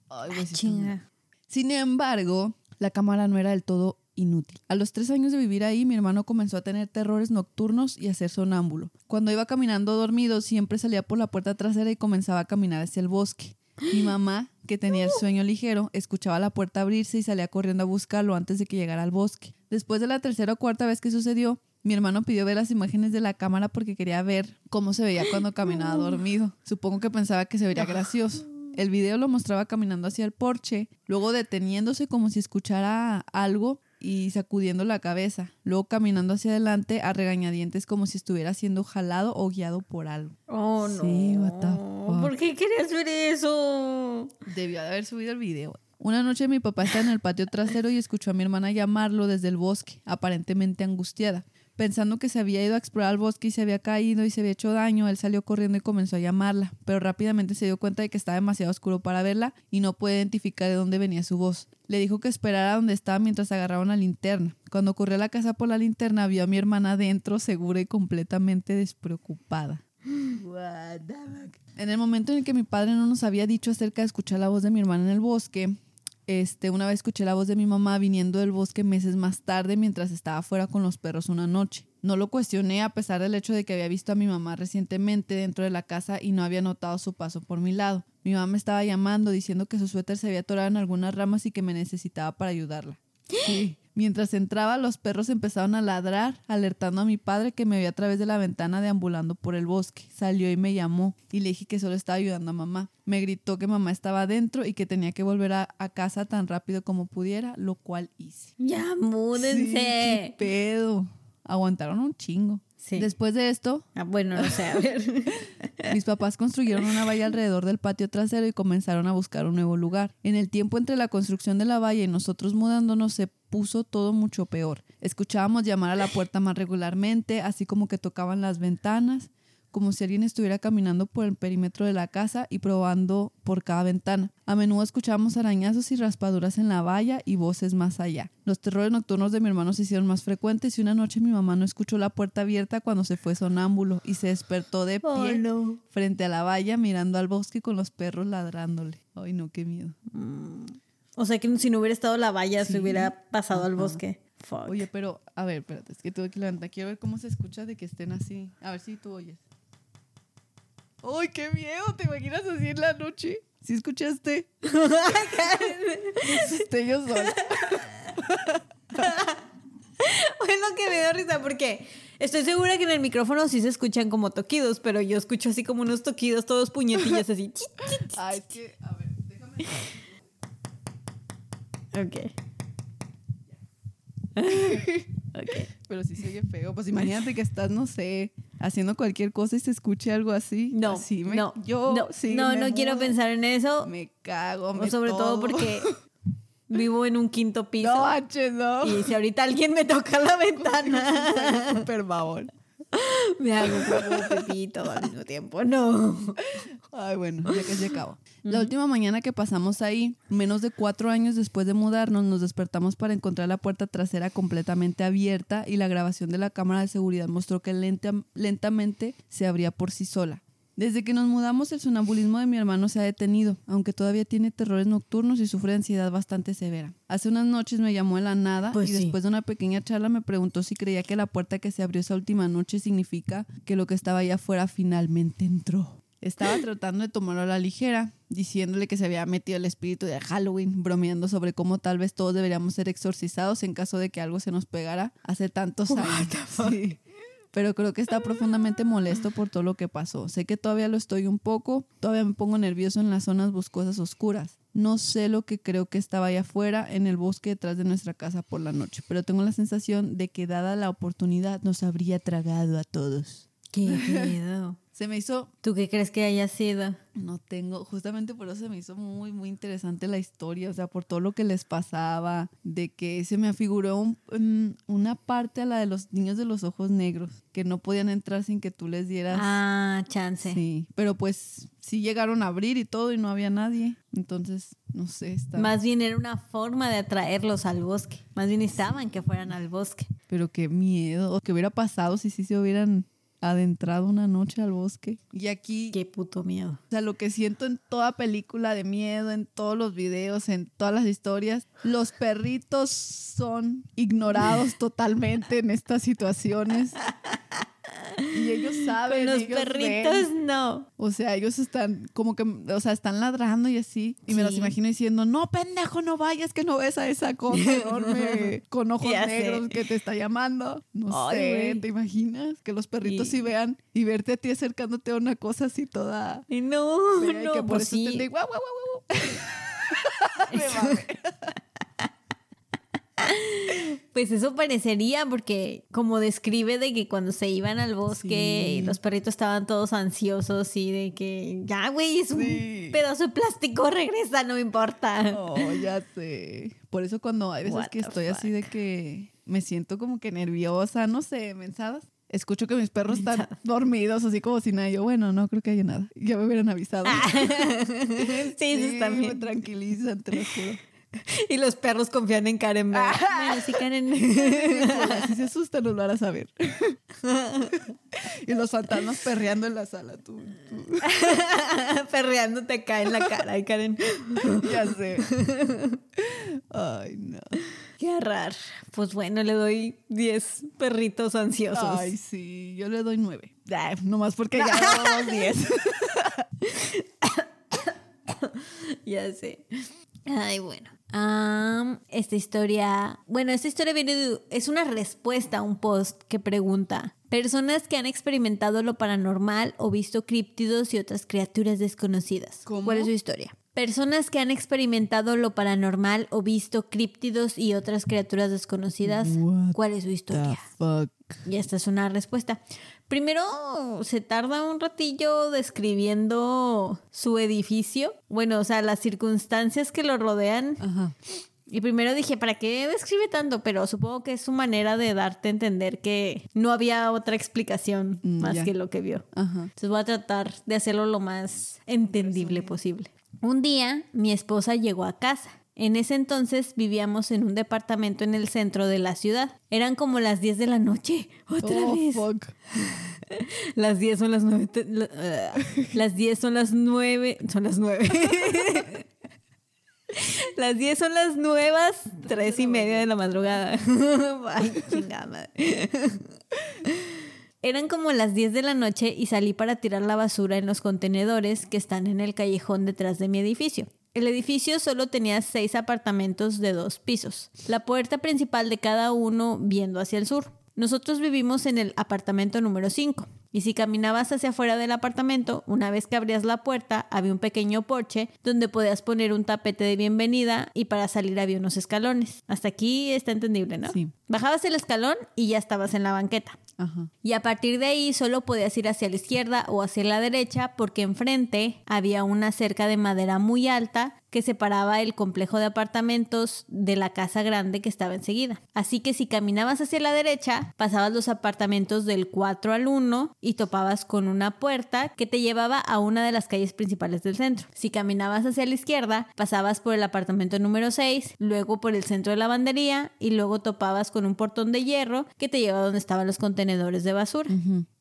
S2: Ay, está muy-
S1: Chinga.
S2: Sin embargo, la cámara no era del todo inútil. A los tres años de vivir ahí, mi hermano comenzó a tener terrores nocturnos y a ser sonámbulo. Cuando iba caminando dormido, siempre salía por la puerta trasera y comenzaba a caminar hacia el bosque. Mi mamá, que tenía el sueño ligero, escuchaba la puerta abrirse y salía corriendo a buscarlo antes de que llegara al bosque. Después de la tercera o cuarta vez que sucedió, mi hermano pidió ver las imágenes de la cámara porque quería ver cómo se veía cuando caminaba dormido. Supongo que pensaba que se vería gracioso. El video lo mostraba caminando hacia el porche, luego deteniéndose como si escuchara algo y sacudiendo la cabeza, luego caminando hacia adelante a regañadientes como si estuviera siendo jalado o guiado por algo.
S1: Oh, no.
S2: Sí, what the fuck.
S1: ¿Por qué querías ver eso?
S2: Debió de haber subido el video. Una noche mi papá estaba en el patio trasero y escuchó a mi hermana llamarlo desde el bosque, aparentemente angustiada. Pensando que se había ido a explorar el bosque y se había caído y se había hecho daño, él salió corriendo y comenzó a llamarla, pero rápidamente se dio cuenta de que estaba demasiado oscuro para verla y no puede identificar de dónde venía su voz. Le dijo que esperara donde estaba mientras agarraba una linterna. Cuando corrió a la casa por la linterna, vio a mi hermana dentro, segura y completamente despreocupada. En el momento en el que mi padre no nos había dicho acerca de escuchar la voz de mi hermana en el bosque, este, una vez escuché la voz de mi mamá viniendo del bosque meses más tarde mientras estaba fuera con los perros una noche. No lo cuestioné a pesar del hecho de que había visto a mi mamá recientemente dentro de la casa y no había notado su paso por mi lado. Mi mamá me estaba llamando diciendo que su suéter se había atorado en algunas ramas y que me necesitaba para ayudarla. Sí. Mientras entraba, los perros empezaron a ladrar, alertando a mi padre que me veía a través de la ventana deambulando por el bosque. Salió y me llamó y le dije que solo estaba ayudando a mamá. Me gritó que mamá estaba adentro y que tenía que volver a, a casa tan rápido como pudiera, lo cual hice.
S1: Ya,
S2: Sí,
S1: múdense.
S2: qué pedo. Aguantaron un chingo.
S1: Sí.
S2: Después de esto,
S1: Ah, bueno, no sé, a ver.
S2: mis papás construyeron una valla alrededor del patio trasero y comenzaron a buscar un nuevo lugar. En el tiempo entre la construcción de la valla y nosotros mudándonos se puso todo mucho peor. Escuchábamos llamar a la puerta más regularmente, así como que tocaban las ventanas, como si alguien estuviera caminando por el perímetro de la casa y probando por cada ventana. A menudo escuchábamos arañazos y raspaduras en la valla y voces más allá. Los terrores nocturnos de mi hermano se hicieron más frecuentes y una noche mi mamá no escuchó la puerta abierta cuando se fue sonámbulo y se despertó de pie
S1: Oh, no.
S2: frente a la valla mirando al bosque con los perros ladrándole. Ay, no, qué miedo.
S1: O sea que si no hubiera estado la valla, se hubiera pasado al bosque. Fuck.
S2: Oye, pero, a ver, espérate, es que tuve que levantar. Quiero ver cómo se escucha de que estén así. A ver si tú oyes. ¡Ay, qué miedo! ¿Te imaginas así en la noche? ¿Sí escuchaste? Me yo sola.
S1: Lo que me da risa porque estoy segura que en el micrófono sí se escuchan como toquidos, pero yo escucho así como unos toquidos, todos puñetillas así.
S2: Ah, es que, a ver, déjame.
S1: Ok. ok.
S2: Pero sí se oye feo. Pues imagínate que estás, no sé, haciendo cualquier cosa y se escuche algo así.
S1: No,
S2: Así me-
S1: no,
S2: yo
S1: no,
S2: sí
S1: no,
S2: me
S1: no quiero pensar en eso,
S2: Me cago, me
S1: sobre todo porque vivo en un quinto piso
S2: No, manches, no.
S1: y si ahorita alguien me toca la ventana,
S2: babón.
S1: me hago como pipí todo al mismo tiempo. No.
S2: Ay, bueno, ya que se acabó. La última mañana que pasamos ahí, menos de cuatro años después de mudarnos, nos despertamos para encontrar la puerta trasera completamente abierta y la grabación de la cámara de seguridad mostró que lenta- lentamente se abría por sí sola. Desde que nos mudamos, el sonambulismo de mi hermano se ha detenido, aunque todavía tiene terrores nocturnos y sufre ansiedad bastante severa. Hace unas noches me llamó de la nada
S1: Pues
S2: y
S1: sí.
S2: después de una pequeña charla me preguntó si creía que la puerta que se abrió esa última noche significa que lo que estaba allá afuera finalmente entró. Estaba tratando de tomarlo a la ligera, diciéndole que se había metido el espíritu de Halloween, bromeando sobre cómo tal vez todos deberíamos ser exorcizados en caso de que algo se nos pegara hace tantos años. Sí. Pero creo que está profundamente molesto por todo lo que pasó. Sé que todavía lo estoy un poco, todavía me pongo nervioso en las zonas boscosas oscuras. No sé lo que creo que estaba allá afuera en el bosque detrás de nuestra casa por la noche, pero tengo la sensación de que dada la oportunidad nos habría tragado a todos.
S1: Qué miedo.
S2: Se me hizo
S1: ¿Tú qué crees que haya sido?
S2: no tengo, justamente por eso se me hizo muy, muy interesante la historia, o sea, por todo lo que les pasaba, de que se me afiguró un- un- una parte a la de los niños de los ojos negros, que no podían entrar sin que tú les dieras.
S1: Ah, chance.
S2: Sí, pero pues sí llegaron a abrir y todo y no había nadie, entonces, no sé, está...
S1: Más bien era una forma de atraerlos al bosque. Más bien estaban que fueran al bosque.
S2: Pero qué miedo, ¿qué hubiera pasado si sí se hubieran adentrado una noche al bosque? Y aquí...
S1: Qué puto miedo.
S2: O sea, lo que siento en toda película de miedo, en todos los videos, en todas las historias, los perritos son ignorados totalmente en estas situaciones. Y ellos saben.
S1: Con los
S2: ellos
S1: perritos
S2: ven.
S1: no.
S2: O sea, ellos están como que, o sea, están ladrando y así. Y me los imagino diciendo, no, pendejo, no vayas, que no ves a esa cosa enorme con ojos
S1: Ya sé.
S2: negros que te está llamando. No
S1: Ay,
S2: sé. ¿te imaginas? Que los perritos sí vean y verte a ti acercándote a una cosa así toda
S1: Y no,
S2: Fea y
S1: no,
S2: que por
S1: pues
S2: eso
S1: sí.
S2: de guau, guau, guau, guau. Me.
S1: Pues eso parecería porque como describe de que cuando se iban al bosque
S2: Sí.
S1: los perritos estaban todos ansiosos y de que ya güey es un
S2: Sí.
S1: pedazo de plástico regresa no me importa.
S2: Oh, ya sé. Por eso cuando hay veces
S1: What
S2: que estoy así de que me siento como que nerviosa, no sé, mensadas. Escucho que mis perros están dormidos, así como si nada. Yo, bueno, no creo que haya nada. Ya me hubieran avisado.
S1: sí, eso está
S2: me tranquilizan, te lo juro.
S1: Y los perros confían en Karen. ¿verdad? Bueno, sí, Karen.
S2: Si se asustan, nos lo hará saber. y los fantasmas perreando en la sala, tú. tú.
S1: Perreándote acá en la cara, Karen.
S2: Ya sé. Ay, no.
S1: Qué raro. Pues bueno, le doy 10 perritos ansiosos.
S2: Ay, sí, yo le doy nueve. Ay, nomás porque ya llevamos diez.
S1: Ya sé. Ay, bueno. Ah, esta historia, bueno, esta historia viene de, es una respuesta a un post que pregunta, personas que han experimentado lo paranormal o visto críptidos y otras criaturas desconocidas.
S2: ¿Cómo?
S1: ¿Cuál es su historia? Personas que han experimentado lo paranormal o visto críptidos y otras criaturas desconocidas.
S2: What
S1: ¿Cuál es su historia?
S2: fuck.
S1: Y esta es una respuesta. Primero se tarda un ratillo describiendo su edificio. Bueno, o sea, las circunstancias que lo rodean.
S2: Ajá.
S1: Y primero dije, ¿para qué describe tanto? Pero supongo que es su manera de darte a entender que no había otra explicación
S2: Mm,
S1: más que lo que vio.
S2: Ajá.
S1: Entonces voy a tratar de hacerlo lo más entendible posible. Un día mi esposa llegó a casa. En ese entonces vivíamos en un departamento en el centro de la ciudad. Eran como las 10 de la noche. Otra
S2: Oh,
S1: vez.
S2: fuck.
S1: Las 10 son las 9. las 10 son las 9. Son las 9. las 10 son las nuevas 3 y media de la madrugada. Ay, chingada madre. Eran como las 10 de la noche y salí para tirar la basura en los contenedores que están en el callejón detrás de mi edificio. El edificio solo tenía seis apartamentos de dos pisos, la puerta principal de cada uno viendo hacia el sur. Nosotros vivimos en el apartamento número 5 y si caminabas hacia afuera del apartamento, una vez que abrías la puerta había un pequeño porche donde podías poner un tapete de bienvenida y para salir había unos escalones. Hasta aquí está entendible, ¿no?
S2: Sí.
S1: Bajabas el escalón y ya estabas en la banqueta.
S2: Ajá.
S1: Y a partir de ahí solo podías ir hacia la izquierda o hacia la derecha porque enfrente había una cerca de madera muy alta que separaba el complejo de apartamentos de la casa grande que estaba enseguida. Así que si caminabas hacia la derecha, pasabas los apartamentos del 4 al 1 y topabas con una puerta que te llevaba a una de las calles principales del centro. Si caminabas hacia la izquierda, pasabas por el apartamento número 6, luego por el centro de lavandería y luego topabas con un portón de hierro que te llevaba donde estaban los contenedores de basura.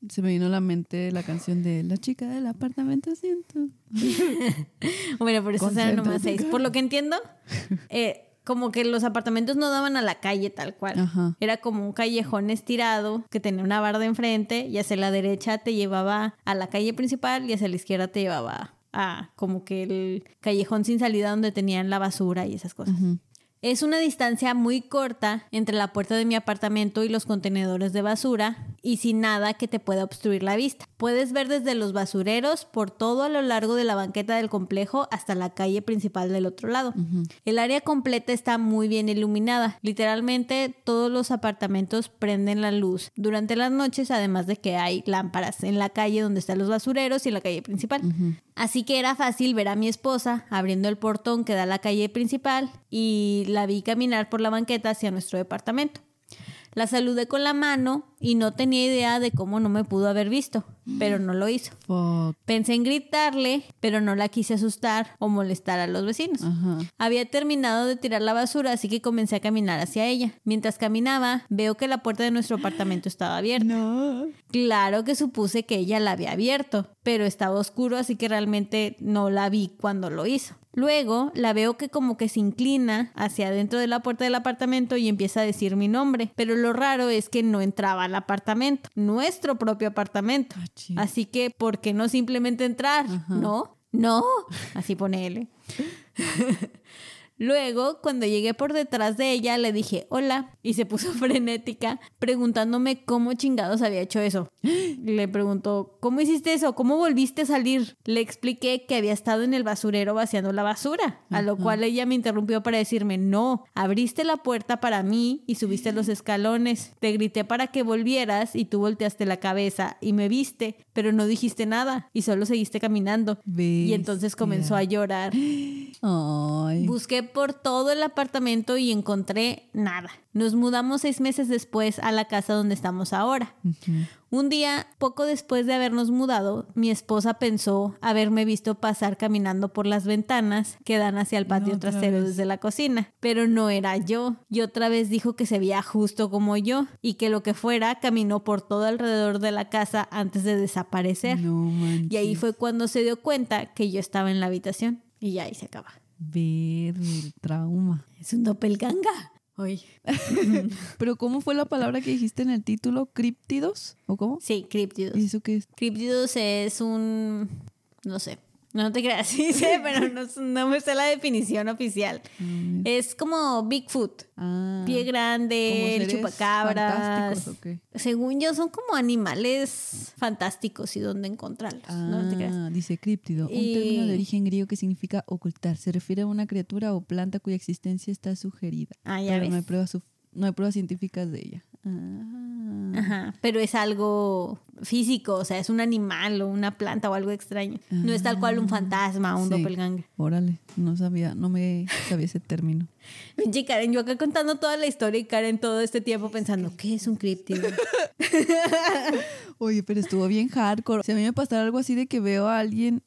S2: Se me vino a la mente la canción de La chica del apartamento ciento.
S1: Bueno, por eso eran nomás seis. Por lo que entiendo, eh, como que los apartamentos no daban a la calle tal cual.
S2: Ajá.
S1: Era como un callejón estirado que tenía una barda enfrente y hacia la derecha te llevaba a la calle principal y hacia la izquierda te llevaba a como que el callejón sin salida donde tenían la basura y esas cosas. Es una distancia muy corta entre la puerta de mi apartamento y los contenedores de basura y sin nada que te pueda obstruir la vista. Puedes ver desde los basureros por todo a lo largo de la banqueta del complejo hasta la calle principal del otro lado. El área completa está muy bien iluminada. Literalmente todos los apartamentos prenden la luz durante las noches, además de que hay lámparas en la calle donde están los basureros y en la calle principal. Así que era fácil ver a mi esposa abriendo el portón que da a la calle principal y la vi caminar por la banqueta hacia nuestro departamento. La saludé con la mano y no tenía idea de cómo no me pudo haber visto, pero no lo hizo.
S2: Fuck.
S1: Pensé en gritarle, pero no la quise asustar o molestar a los vecinos.
S2: Ajá.
S1: Había terminado de tirar la basura, así que comencé a caminar hacia ella. Mientras caminaba, veo que la puerta de nuestro apartamento estaba abierta.
S2: No.
S1: Claro que supuse que ella la había abierto, pero estaba oscuro, así que realmente no la vi cuando lo hizo. Luego la veo que como que se inclina hacia adentro de la puerta del apartamento y empieza a decir mi nombre, pero lo raro es que no entraba al apartamento, nuestro propio apartamento.
S2: Cachín.
S1: Así que, ¿por qué no simplemente entrar? No, no, así pone él. Luego, cuando llegué por detrás de ella, le dije hola y se puso frenética preguntándome cómo chingados había hecho eso. Le preguntó, ¿cómo hiciste eso? ¿Cómo volviste a salir? Le expliqué que había estado en el basurero vaciando la basura, a lo cual ella me interrumpió para decirme, no, abriste la puerta para mí y subiste los escalones. Te grité para que volvieras y tú volteaste la cabeza y me viste, pero no dijiste nada y solo seguiste caminando. Y entonces comenzó a llorar.
S2: Ay.
S1: Busqué por todo el apartamento y encontré nada. Nos mudamos seis meses después a la casa donde estamos ahora. Un día, poco después de habernos mudado, mi esposa pensó haberme visto pasar caminando por las ventanas que dan hacia el patio
S2: No,
S1: trasero desde la cocina, pero no era yo. Y otra vez dijo que se veía justo como yo y que lo que fuera caminó por todo alrededor de la casa antes de desaparecer.
S2: No.
S1: Y ahí fue cuando se dio cuenta que yo estaba en la habitación y ya ahí se acaba.
S2: Ver el trauma.
S1: Es un doppelganger. Hoy.
S2: Pero ¿cómo fue la palabra que dijiste en el título? ¿Críptidos? ¿O cómo?
S1: Sí, críptidos.
S2: ¿Y eso qué es?
S1: Críptidos es un, no sé, No te creas, sí sé, pero no, no me sé la definición oficial.
S2: Mm,
S1: Es como Bigfoot.
S2: Ah,
S1: Pie grande,
S2: ¿como
S1: el chupacabras. Según yo, son como animales fantásticos y dónde encontrarlos. no te creas.
S2: Ah, dice críptido, un término de origen griego que significa ocultar. Se refiere a una criatura o planta cuya existencia está sugerida.
S1: Ah, ya
S2: pero no hay pruebas no hay pruebas científicas de ella. Ah.
S1: Ajá, pero es algo físico, o sea, es un animal o una planta o algo extraño. No es tal cual un fantasma o un
S2: Sí.
S1: doppelganger.
S2: Órale, no sabía, no me sabía ese término.
S1: Pinche Karen, yo acá contando toda la historia y Karen todo este tiempo pensando, ¿qué es un críptido?
S2: Oye, pero estuvo bien hardcore. Si a mí me pasara algo así de que veo a alguien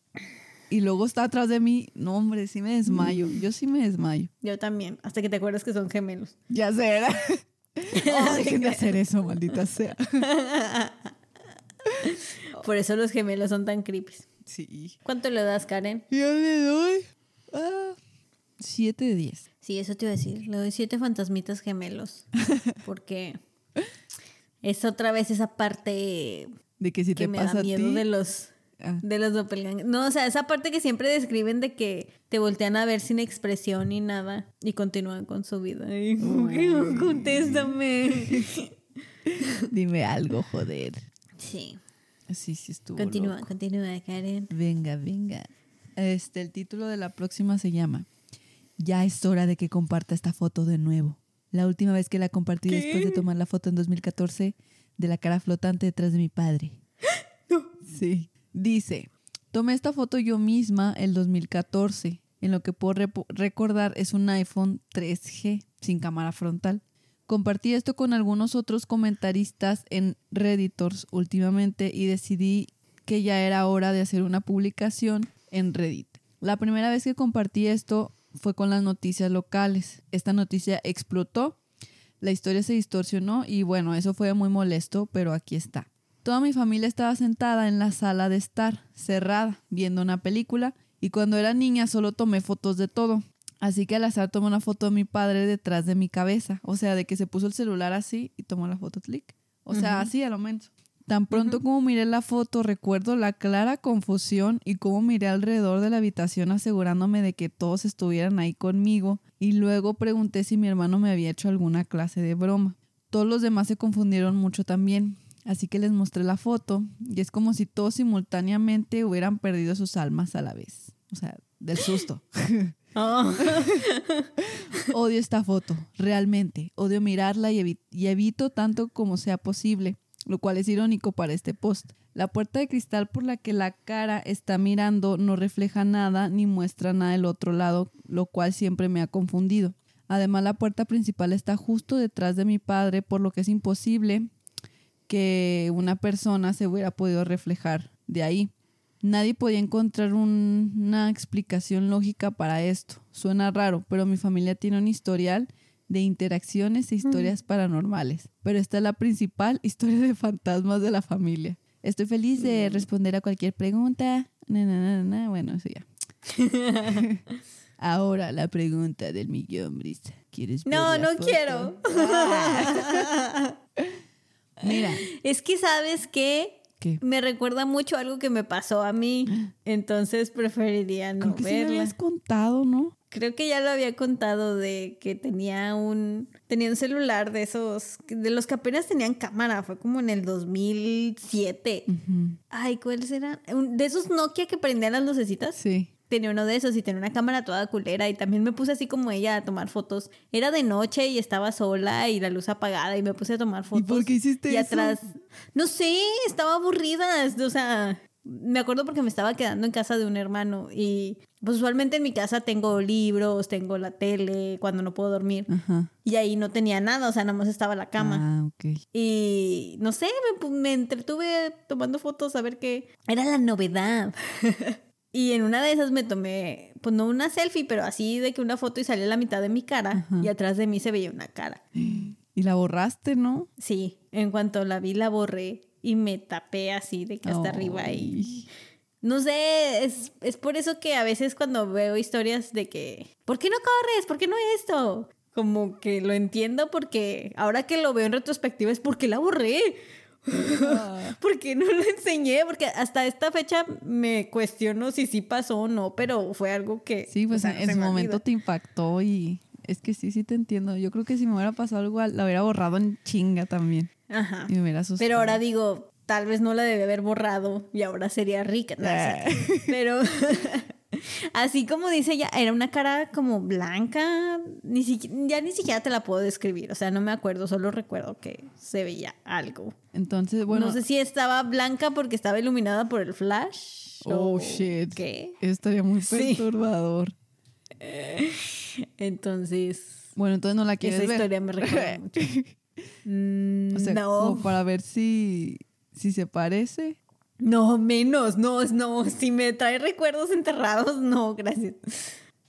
S2: y luego está atrás de mí, no, hombre, sí me desmayo. Yo sí me desmayo.
S1: Yo también, hasta que te acuerdas que son gemelos.
S2: Ya ¿verdad? Oh, dejen de hacer eso, maldita sea.
S1: Por eso los gemelos son tan creepy.
S2: Sí.
S1: ¿Cuánto le das, Karen?
S2: Yo le doy ah, 7 de 10.
S1: Sí, eso te iba a decir. Le doy siete fantasmitas gemelos. Porque es otra vez esa parte
S2: De que si
S1: que
S2: te
S1: me
S2: pasa
S1: da
S2: a
S1: miedo
S2: ti,
S1: de los
S2: ah,
S1: de los doppelgangers. No, o sea, esa parte que siempre describen de que te voltean a ver sin expresión ni nada y continúan con su vida. Ay, contéstame.
S2: dime algo, joder.
S1: Sí.
S2: Sí, sí estuvo.
S1: Continúa,
S2: loco.
S1: continúa, Karen.
S2: Venga, venga. Este, el título de la próxima se llama Ya es hora de que comparta esta foto de nuevo. La última vez que la compartí después de tomar la foto en 2014 de la cara flotante detrás de mi padre. Sí. Dice, tomé esta foto yo misma el 2014. En lo que puedo recordar es un iPhone 3G sin cámara frontal. Compartí esto con algunos otros comentaristas en Redditors últimamente y decidí que ya era hora de hacer una publicación en Reddit. La primera vez que compartí esto fue con las noticias locales. Esta noticia explotó, la historia se distorsionó y bueno, eso fue muy molesto, pero aquí está. Toda mi familia estaba sentada en la sala de estar, cerrada, viendo una película y cuando era niña solo tomé fotos de todo. Así que al azar tomé una foto de mi padre detrás de mi cabeza, o sea, de que se puso el celular así y tomó la foto clic. O sea, así a lo menos. Tan pronto como miré la foto, recuerdo la clara confusión y cómo miré alrededor de la habitación asegurándome de que todos estuvieran ahí conmigo y luego pregunté si mi hermano me había hecho alguna clase de broma. Todos los demás se confundieron mucho también, así que les mostré la foto y es como si todos simultáneamente hubieran perdido sus almas a la vez. O sea, del susto.
S1: Oh.
S2: Odio esta foto, realmente. Odio mirarla y, evi- y evito tanto como sea posible, lo cual es irónico para este post. La puerta de cristal por la que la cara está mirando no refleja nada ni muestra nada del otro lado, lo cual siempre me ha confundido. Además, la puerta principal está justo detrás de mi padre, por lo que es imposible que una persona se hubiera podido reflejar de ahí. Nadie podía encontrar un- una explicación lógica para esto. Suena raro, pero mi familia tiene un historial de interacciones e historias paranormales. Pero esta es la principal historia de fantasmas de la familia. Estoy feliz de responder a cualquier pregunta. Na, na, na. Bueno, eso ya. Ahora la pregunta del millón, Brisa. ¿Quieres ver
S1: No,
S2: la
S1: no
S2: foto?
S1: quiero.
S2: Mira,
S1: Es que sabes que me recuerda mucho algo que me pasó a mí, entonces preferiría no
S2: Creo que sí me
S1: verla.
S2: habías contado, ¿no?
S1: Creo que ya lo había contado de que tenía un tenía un celular de esos de los que apenas tenían cámara, fue como en el 2007.
S2: Ujú.
S1: Ay, ¿cuáles eran? De esos Nokia que prendían las lucecitas.
S2: Sí.
S1: Tenía uno de esos y tenía una cámara toda culera y también me puse así como ella a tomar fotos. Era de noche y estaba sola y la luz apagada y me puse a tomar fotos.
S2: por qué hiciste
S1: Y
S2: eso?
S1: atrás, no sé, estaba aburrida, o sea, me acuerdo porque me estaba quedando en casa de un hermano y pues usualmente en mi casa tengo libros, tengo la tele cuando no puedo dormir
S2: Ajá.
S1: y ahí no tenía nada, o sea, nada más estaba la cama.
S2: Ah, ok.
S1: Y no sé, me, me entretuve tomando fotos a ver qué era la novedad. y en una de esas me tomé, pues no una selfie, pero así de que una foto y salía la mitad de mi cara
S2: Ajá.
S1: y atrás de mí se veía una cara.
S2: Y la borraste, ¿no?
S1: Sí, en cuanto la vi la borré y me tapé así de que hasta arriba y no sé, es, es por eso que a veces cuando veo historias de que, ¿por qué no corres? ¿Por qué no esto? Como que lo entiendo porque ahora que lo veo en retrospectiva es porque la borré. ¿Por qué no lo enseñé? Porque hasta esta fecha me cuestiono si sí pasó o no, pero fue algo que...
S2: Sí, pues
S1: o sea,
S2: en su
S1: me
S2: momento te impactó y es que sí, sí te entiendo. Yo creo que si me hubiera pasado algo, la hubiera borrado en chinga también.
S1: Ajá.
S2: Y me hubiera asustado.
S1: Pero ahora digo, tal vez no la debe haber borrado y ahora sería rica. No,
S2: Ah.
S1: Pero así como dice ella, era una cara como blanca, ni siqui- ya ni siquiera te la puedo describir. O sea, no me acuerdo, solo recuerdo que se veía algo.
S2: Entonces, bueno.
S1: no sé si estaba blanca porque estaba iluminada por el flash.
S2: Oh,
S1: o
S2: shit.
S1: ¿Qué?
S2: Estaría muy
S1: Sí.
S2: perturbador.
S1: Entonces,
S2: Bueno, entonces no la quieres
S1: esa
S2: ver.
S1: historia me recuerda mucho. Mm,
S2: O sea,
S1: no.
S2: como para ver si, si se parece.
S1: No, menos, no, no. Si me trae recuerdos enterrados, no, gracias.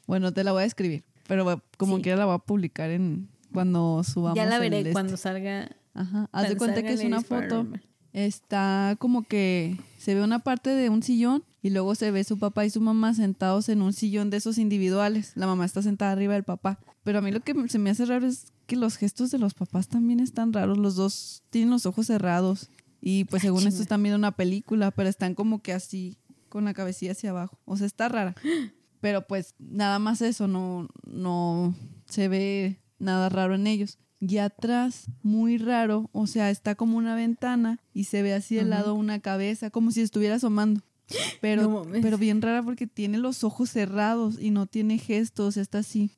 S2: Bueno, te la voy a escribir. Pero como
S1: Sí.
S2: quiera la voy a publicar en cuando subamos.
S1: ya la
S2: el
S1: veré
S2: este.
S1: cuando salga.
S2: Ajá. Haz de cuenta que es una foto. Está como que se ve una parte de un sillón y luego se ve su papá y su mamá sentados en un sillón de esos individuales. La mamá está sentada arriba del papá. Pero a mí lo que se me hace raro es que los gestos de los papás también están raros. Los dos tienen los ojos cerrados. Y pues según esto están viendo una película, pero están como que así, con la cabecilla hacia abajo. O sea, está rara. Pero pues nada más eso, no, no se ve nada raro en ellos. Y atrás, muy raro, o sea, está como una ventana y se ve así de lado una cabeza, como si estuviera asomando. Pero,
S1: No
S2: pero bien rara porque tiene los ojos cerrados y no tiene gestos, está así,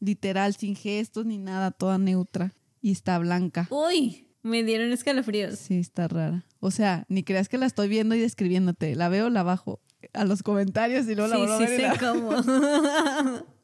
S2: literal, sin gestos ni nada, toda neutra. Y está blanca.
S1: Uy, me dieron escalofríos.
S2: Sí, está rara. O sea, ni creas que la estoy viendo y describiéndote. La veo, la bajo a los comentarios y luego la
S1: Sí,
S2: vuelvo a
S1: sí
S2: ver y
S1: sé
S2: la-
S1: cómo.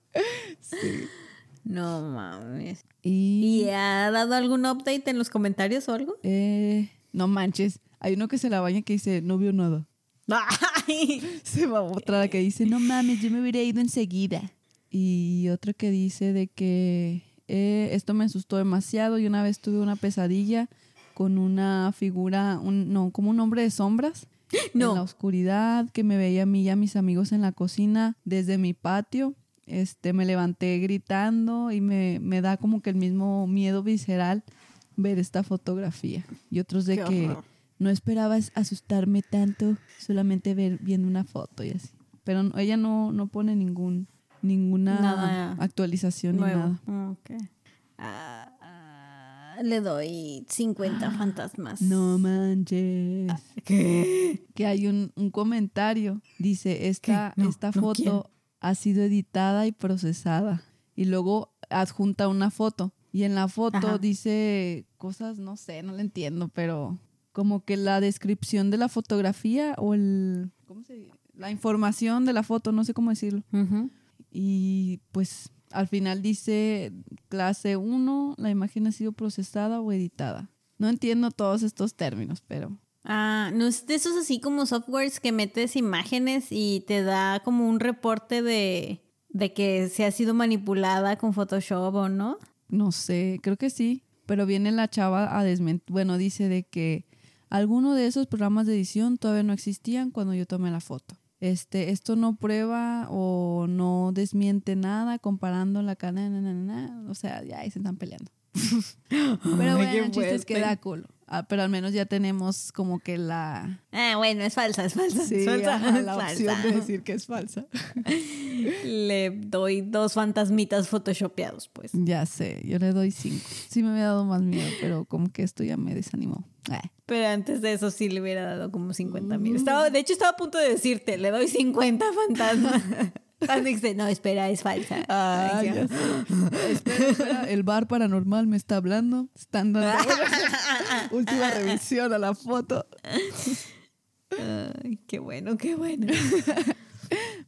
S1: No mames.
S2: Y,
S1: ¿Y ha dado algún update en los comentarios o algo?
S2: eh, no manches, hay uno que se la baña que dice, no vio nada.
S1: Ay.
S2: Se va otra que dice, no mames, yo me hubiera ido enseguida. Y otro que dice de que eh, esto me asustó demasiado y una vez tuve una pesadilla con una figura, un, no, como un hombre de sombras.
S1: No.
S2: En la oscuridad, que me veía a mí y a mis amigos en la cocina desde mi patio. Este, me levanté gritando y me, me da como que el mismo miedo visceral ver esta fotografía. Y otros de
S1: Qué
S2: que
S1: horror.
S2: no esperaba es- asustarme tanto solamente ver viendo una foto y así. Pero ella no, no pone ningún ninguna
S1: Nada
S2: actualización
S1: Nuevo.
S2: ni nada.
S1: Ok. Ah, ah, le doy 50 fantasmas.
S2: No manches.
S1: ¿Qué?
S2: Que hay un, un comentario. Dice, esta, esta
S1: no
S2: foto ha sido editada y procesada. Y luego adjunta una foto. Y en la foto
S1: Ajá.
S2: dice cosas, no sé, no le entiendo, pero como que la descripción de la fotografía o el... ¿Cómo se dice? La información de la foto, no sé cómo decirlo.
S1: Ujú.
S2: Y pues al final dice clase 1, la imagen ha sido procesada o editada. No entiendo todos estos términos, pero
S1: Ah, no es de esos así como softwares que metes imágenes y te da como un reporte de, de que se ha sido manipulada con Photoshop o no.
S2: no sé, creo que sí. Pero viene la chava a desmentir, bueno, dice de que alguno de esos programas de edición todavía no existían cuando yo tomé la foto. Este, esto no prueba o no desmiente nada comparando la cara, na, na, na, o sea, ya ahí se están peleando. Pero bueno, el chiste es que da culo. Ah, pero al menos ya tenemos como que la,
S1: Ah, bueno, es falsa, es falsa.
S2: Sí,
S1: es falsa,
S2: ajá, la
S1: falsa.
S2: opción de decir que es falsa.
S1: Le doy dos fantasmitas photoshopeados, pues.
S2: Ya sé, yo le doy cinco. Sí me había dado más miedo, pero como que esto ya me desanimó. Ah,
S1: Pero antes de eso sí le hubiera dado como 50 mil. Estaba, de hecho, estaba a punto de decirte, le doy 50 fantasmas. Cuando no, espera, es falsa.
S2: Ah,
S1: Ay,
S2: ya sé. espera, espera, el bar paranormal me está hablando. Están dando una última revisión a la foto.
S1: Ay, qué bueno, qué bueno.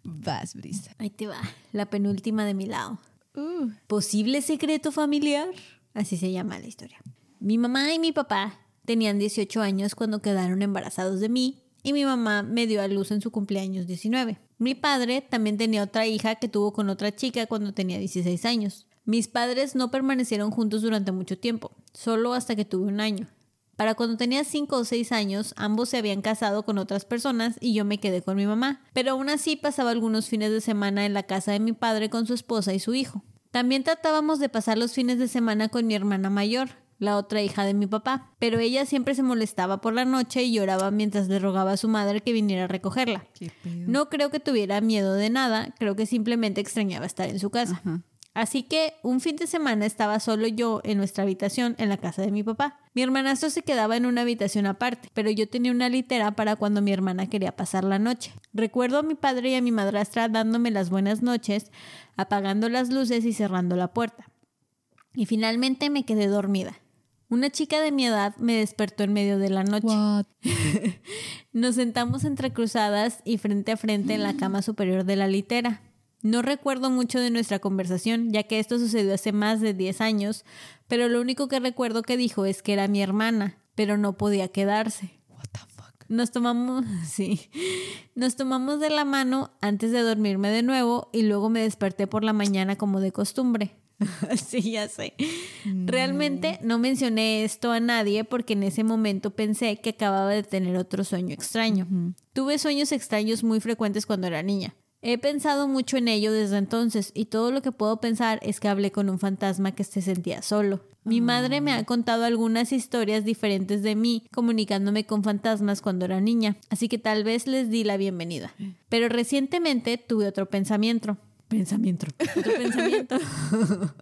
S2: Vas, Brisa.
S1: Ahí te va, la penúltima de mi lado.
S2: Uh,
S1: Posible secreto familiar. Así se llama la historia. Mi mamá y mi papá tenían 18 años cuando quedaron embarazados de mí y mi mamá me dio a luz en su cumpleaños 19. Mi padre también tenía otra hija que tuvo con otra chica cuando tenía 16 años. Mis padres no permanecieron juntos durante mucho tiempo, solo hasta que tuve un año. Para cuando tenía 5 o 6 años, ambos se habían casado con otras personas y yo me quedé con mi mamá. Pero aún así pasaba algunos fines de semana en la casa de mi padre con su esposa y su hijo. También tratábamos de pasar los fines de semana con mi hermana mayor, la otra hija de mi papá, pero ella siempre se molestaba por la noche y lloraba mientras le rogaba a su madre que viniera a recogerla. No creo que tuviera miedo de nada, creo que simplemente extrañaba estar en su casa.
S2: Ajá.
S1: Así que un fin de semana estaba solo yo en nuestra habitación en la casa de mi papá. Mi hermanastro se quedaba en una habitación aparte, pero yo tenía una litera para cuando mi hermana quería pasar la noche. Recuerdo a mi padre y a mi madrastra dándome las buenas noches, apagando las luces y cerrando la puerta. Y finalmente me quedé dormida. Una chica de mi edad me despertó en medio de la noche.
S2: What?
S1: Nos sentamos entrecruzadas y frente a frente en la cama superior de la litera. No recuerdo mucho de nuestra conversación, ya que esto sucedió hace más de 10 años, pero lo único que recuerdo que dijo es que era mi hermana, pero no podía quedarse.
S2: What the fuck?
S1: Nos tomamos, sí, nos tomamos de la mano antes de dormirme de nuevo y luego me desperté por la mañana como de costumbre. sí, ya sé. Realmente no mencioné esto a nadie porque en ese momento pensé que acababa de tener otro sueño extraño. Tuve sueños extraños muy frecuentes cuando era niña. He pensado mucho en ello desde entonces y todo lo que puedo pensar es que hablé con un fantasma que se sentía solo. Mi madre me ha contado algunas historias diferentes de mí comunicándome con fantasmas cuando era niña, así que tal vez les di la bienvenida. Pero recientemente tuve otro pensamiento. Pensamiento. Otro pensamiento.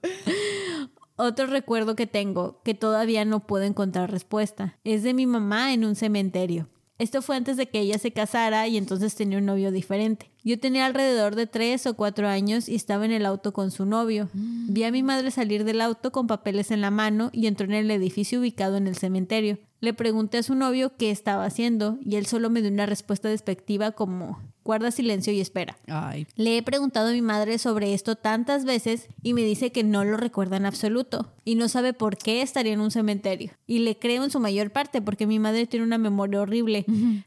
S1: Otro recuerdo que tengo, que todavía no puedo encontrar respuesta, es de mi mamá en un cementerio. Esto fue antes de que ella se casara y entonces tenía un novio diferente. Yo tenía alrededor de tres o cuatro años y estaba en el auto con su novio. Vi a mi madre salir del auto con papeles en la mano y entró en el edificio ubicado en el cementerio. Le pregunté a su novio qué estaba haciendo y él solo me dio una respuesta despectiva como guarda silencio y espera.
S2: Ay,
S1: Le he preguntado a mi madre sobre esto tantas veces y me dice que no lo recuerda en absoluto y no sabe por qué estaría en un cementerio. Y le creo en su mayor parte porque mi madre tiene una memoria horrible.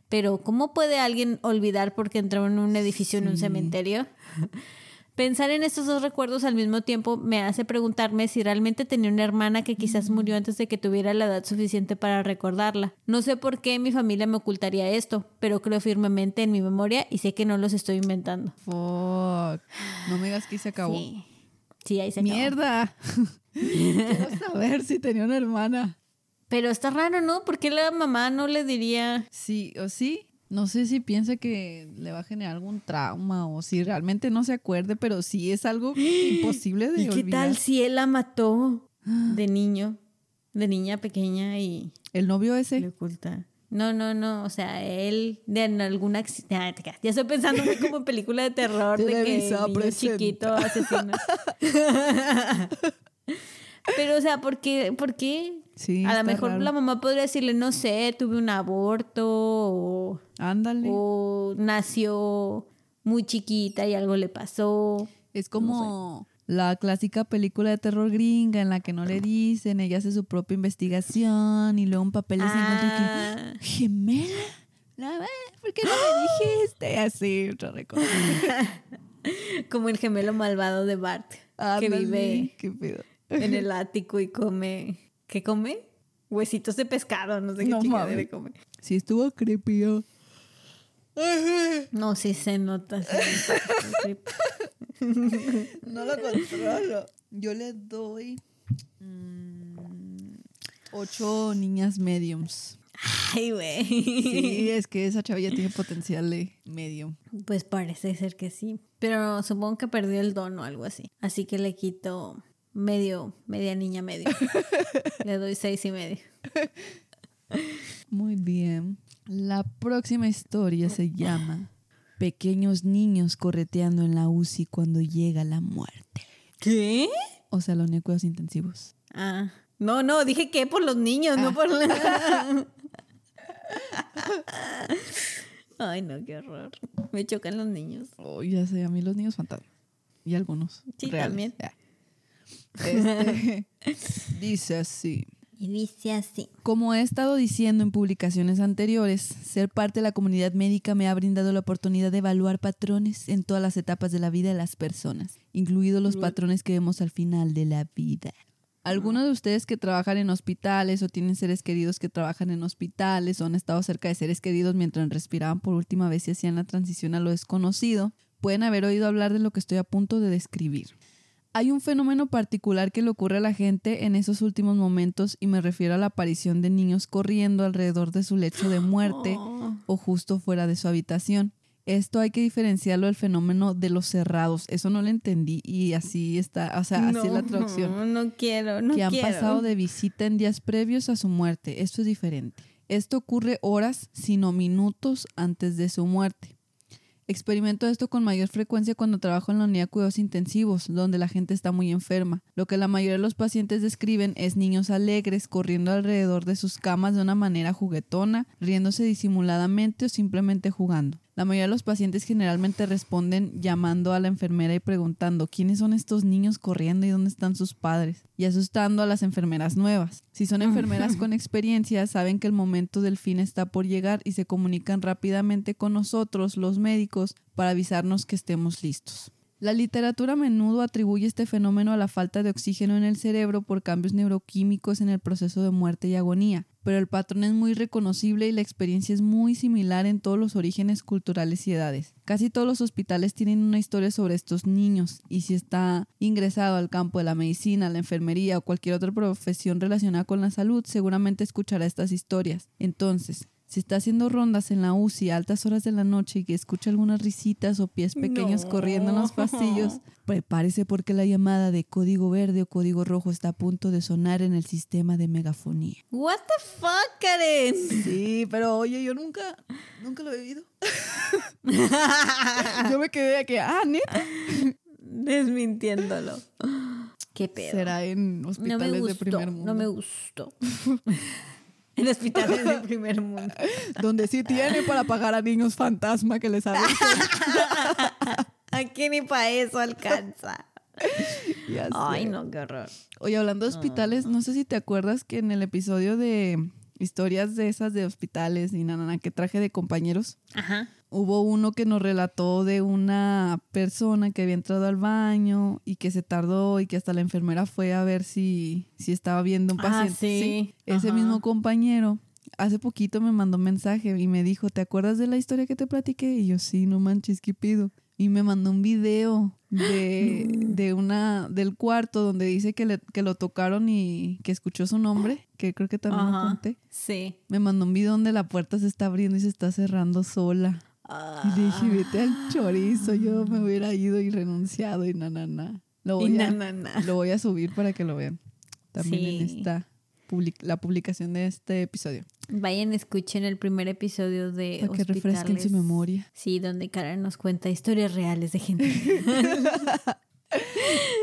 S1: Pero ¿cómo puede alguien olvidar porque entró en un edificio en un cementerio? Pensar en estos dos recuerdos al mismo tiempo me hace preguntarme si realmente tenía una hermana que quizás murió antes de que tuviera la edad suficiente para recordarla. No sé por qué mi familia me ocultaría esto, pero creo firmemente en mi memoria y sé que no los estoy inventando.
S2: fuck. No me digas que se acabó.
S1: Sí, sí ahí se acabó.
S2: Mierda. Quiero saber si tenía una hermana.
S1: Pero está raro, ¿no? ¿Por qué la mamá no le diría?
S2: Sí o sí. No sé si piensa que le va a generar algún trauma o si realmente no se acuerde, pero sí es algo imposible de
S1: ¿Y qué tal si él la mató de niño, de niña pequeña y
S2: El novio
S1: le
S2: ese.
S1: oculta? No, no, no, o sea, él de en algún accidente. Ya estoy pensando muy como en película de terror de que niño chiquito asesino. Pero, o sea, ¿por qué? ¿Por qué?
S2: Sí,
S1: A lo mejor
S2: raro.
S1: la mamá podría decirle, no sé, tuve un aborto o
S2: Ándale.
S1: o nació muy chiquita y algo le pasó.
S2: Es como la clásica película de terror gringa en la que no le dicen, ella hace su propia investigación y luego un papel se encuentra
S1: Ah,
S2: que gemela. ¿Por qué no me dijiste? Así, otra recuerdo.
S1: como el gemelo malvado de Bart, que vive
S2: Qué pedo.
S1: en el ático y come. ¿Qué come? Huesitos de pescado, no sé qué
S2: No
S1: chingadera come.
S2: Sí, estuvo creepy. oh.
S1: No, sí se nota. sí.
S2: No lo controlo. Yo le doy mm, ocho niñas mediums.
S1: Ay, güey.
S2: Sí, es que esa chava ya tiene potencial de medium.
S1: Pues parece ser que sí. Pero supongo que perdió el don o algo así. Así que le quito medio, media niña medio. le doy seis y medio.
S2: Muy bien. La próxima historia se llama Pequeños niños correteando en la UCI cuando llega la muerte.
S1: ¿Qué?
S2: O sea, los cuidados intensivos.
S1: Ah. No, no, dije que por los niños, no por la... Ay, no, qué horror. Me chocan los niños.
S2: Oh, ya sé, a mí los niños fantasmas. Y algunos.
S1: Sí,
S2: reales.
S1: también.
S2: Ya. Este, dice así.
S1: Y dice así.
S2: Como he estado diciendo en publicaciones anteriores, ser parte de la comunidad médica me ha brindado la oportunidad de evaluar patrones en todas las etapas de la vida de las personas, incluidos los patrones que vemos al final de la vida. Algunos de ustedes que trabajan en hospitales o tienen seres queridos que trabajan en hospitales o han estado cerca de seres queridos mientras respiraban por última vez y hacían la transición a lo desconocido, pueden haber oído hablar de lo que estoy a punto de describir. Hay un fenómeno particular que le ocurre a la gente en esos últimos momentos y me refiero a la aparición de niños corriendo alrededor de su lecho de muerte
S1: Oh.
S2: o justo fuera de su habitación. Esto hay que diferenciarlo del fenómeno de los cerrados. Eso no lo entendí y así está, o sea, así es la traducción.
S1: No, no quiero, no
S2: que han pasado de visita en días previos a su muerte. Esto es diferente. Esto ocurre horas, sino minutos antes de su muerte. Experimento esto con mayor frecuencia cuando trabajo en la unidad de cuidados intensivos, donde la gente está muy enferma. Lo que la mayoría de los pacientes describen es niños alegres corriendo alrededor de sus camas de una manera juguetona, riéndose disimuladamente o simplemente jugando. La mayoría de los pacientes generalmente responden llamando a la enfermera y preguntando quiénes son estos niños corriendo y dónde están sus padres, y asustando a las enfermeras nuevas. Si son enfermeras con experiencia, saben que el momento del fin está por llegar y se comunican rápidamente con nosotros, los médicos, para avisarnos que estemos listos. La literatura a menudo atribuye este fenómeno a la falta de oxígeno en el cerebro por cambios neuroquímicos en el proceso de muerte y agonía, pero el patrón es muy reconocible y la experiencia es muy similar en todos los orígenes culturales y edades. Casi todos los hospitales tienen una historia sobre estos niños y si está ingresado al campo de la medicina, la enfermería o cualquier otra profesión relacionada con la salud, seguramente escuchará estas historias. Entonces, si está haciendo rondas en la UCI a altas horas de la noche y que escucha algunas risitas o pies pequeños
S1: No.
S2: corriendo en los pasillos, prepárese porque la llamada de código verde o código rojo está a punto de sonar en el sistema de megafonía.
S1: What the fuck, Karen?
S2: Sí, pero oye, yo nunca, nunca lo he vivido. yo me quedé que, ah, neta.
S1: Desmintiéndolo. Qué pedo.
S2: Será en
S1: no
S2: hospitales de primer mundo.
S1: no me gustó. en hospitales de primer mundo.
S2: Donde sí tiene para pagar a niños fantasma que les hagan.
S1: Aquí ni para eso alcanza.
S2: Ya
S1: Ay,
S2: sé.
S1: no, qué horror.
S2: Oye, hablando de hospitales, no sé si te acuerdas que en el episodio de historias de esas de hospitales y nanana que traje de compañeros,
S1: Ajá.
S2: Hubo uno que nos relató de una persona que había entrado al baño y que se tardó y que hasta la enfermera fue a ver si, si estaba viendo un
S1: Ah,
S2: paciente.
S1: sí.
S2: Ese mismo compañero hace poquito me mandó un mensaje y me dijo, ¿te acuerdas de la historia que te platiqué? Y yo, sí, no manches, ¿qué pido? Y me mandó un video de, de una, del cuarto donde dice que, le- que lo tocaron y que escuchó su nombre, que creo que también lo
S1: Ajá.
S2: conté.
S1: Sí.
S2: Me mandó un video donde la puerta se está abriendo y se está cerrando sola. Y le dije, vete al chorizo, yo me hubiera ido y renunciado y na, na, na. Lo voy, a,
S1: na, na.
S2: lo voy a subir para que lo vean. También en
S1: Sí.
S2: esta public- la publicación de este episodio.
S1: Vayan, escuchen el primer episodio de
S2: Para que refresquen su memoria.
S1: Sí, donde Karen nos cuenta historias reales de gente,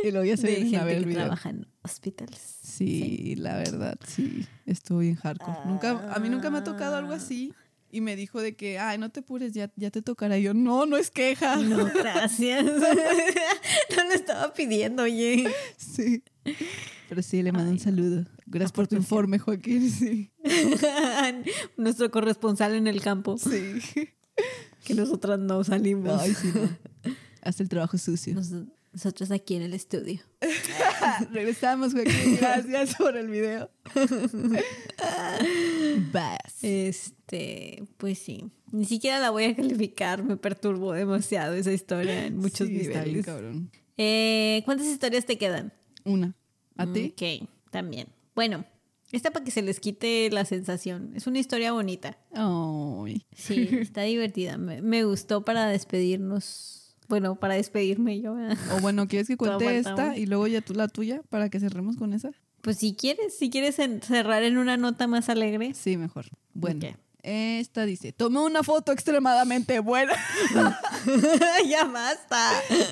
S2: Y luego ya se
S1: de
S2: vienen a
S1: gente
S2: ver el
S1: que
S2: video.
S1: trabaja en hospitales.
S2: Sí, la verdad, sí. Estuvo bien hardcore. Nunca, a mí nunca me ha tocado algo así. Y me dijo de que, ay, no te apures, ya, ya te tocará. Y yo, no, no es queja.
S1: No, gracias. no lo estaba pidiendo, oye.
S2: Sí. Pero sí, le mando un saludo. Gracias por tu informe, Joaquín. Sí.
S1: Nuestro corresponsal en el campo.
S2: Sí.
S1: Que nosotras no salimos.
S2: Ay, sí, no. Haz el trabajo sucio.
S1: Nos- nosotros aquí en el estudio.
S2: Regresamos, Joaquín. Gracias por el video. Vas.
S1: Este, pues sí. Ni siquiera la voy a calificar. Me perturbó demasiado esa historia en muchos
S2: Sí, está bien
S1: niveles.
S2: cabrón.
S1: Eh, ¿Cuántas historias te quedan?
S2: Una. ¿A ti?
S1: Ok, también. Bueno, esta para que se les quite la sensación. Es una historia bonita.
S2: Ay.
S1: Sí, está divertida. Me, me gustó para despedirnos. Bueno, para despedirme yo.
S2: O bueno, ¿quieres que cuente esta y luego ya tú la tuya para que cerremos con esa?
S1: Pues si quieres, si quieres en- cerrar en una nota más alegre.
S2: Sí, mejor. Bueno, esta dice, tomé una foto extremadamente buena
S1: ya basta.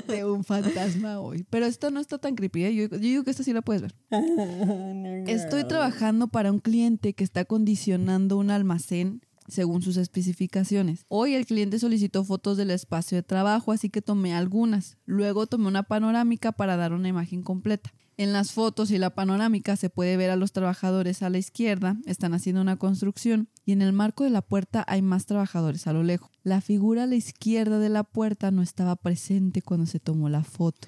S2: de un fantasma hoy. Pero esta no está tan creepy, ¿eh? yo, yo digo que esta sí la puedes ver. Estoy trabajando para un cliente que está acondicionando un almacén según sus especificaciones. Hoy el cliente solicitó fotos del espacio de trabajo, así que tomé algunas. Luego tomé una panorámica para dar una imagen completa. En las fotos y la panorámica se puede ver a los trabajadores a la izquierda, están haciendo una construcción, y en el marco de la puerta hay más trabajadores a lo lejos. La figura a la izquierda de la puerta no estaba presente cuando se tomó la foto.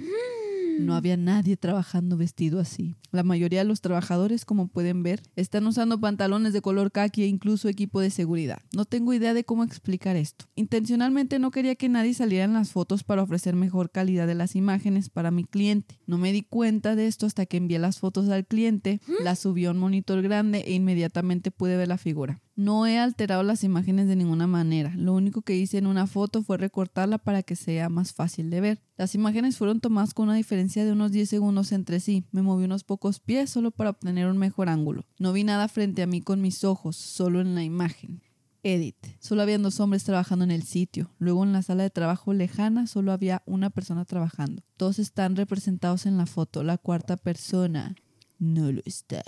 S2: No había nadie trabajando vestido así. La mayoría de los trabajadores, como pueden ver, están usando pantalones de color khaki e incluso equipo de seguridad. No tengo idea de cómo explicar esto. Intencionalmente no quería que nadie saliera en las fotos para ofrecer mejor calidad de las imágenes para mi cliente. No me di cuenta de esto hasta que envié las fotos al cliente, las subió a un monitor grande e inmediatamente pude ver la figura. No he alterado las imágenes de ninguna manera. Lo único que hice en una foto fue recortarla para que sea más fácil de ver. Las imágenes fueron tomadas con una diferencia de unos 10 segundos entre sí. Me moví unos pocos pies solo para obtener un mejor ángulo. No vi nada frente a mí con mis ojos, solo en la imagen. Edit. Solo habían dos hombres trabajando en el sitio. Luego en la sala de trabajo lejana solo había una persona trabajando. Todos están representados en la foto. La cuarta persona no lo está.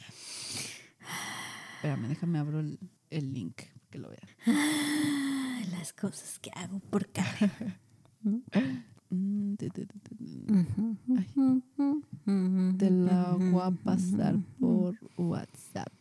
S2: Espérame, déjame abro el, el link que lo vean.
S1: Ah, Las cosas que hago por Karen.
S2: Te, la voy a pasar por WhatsApp.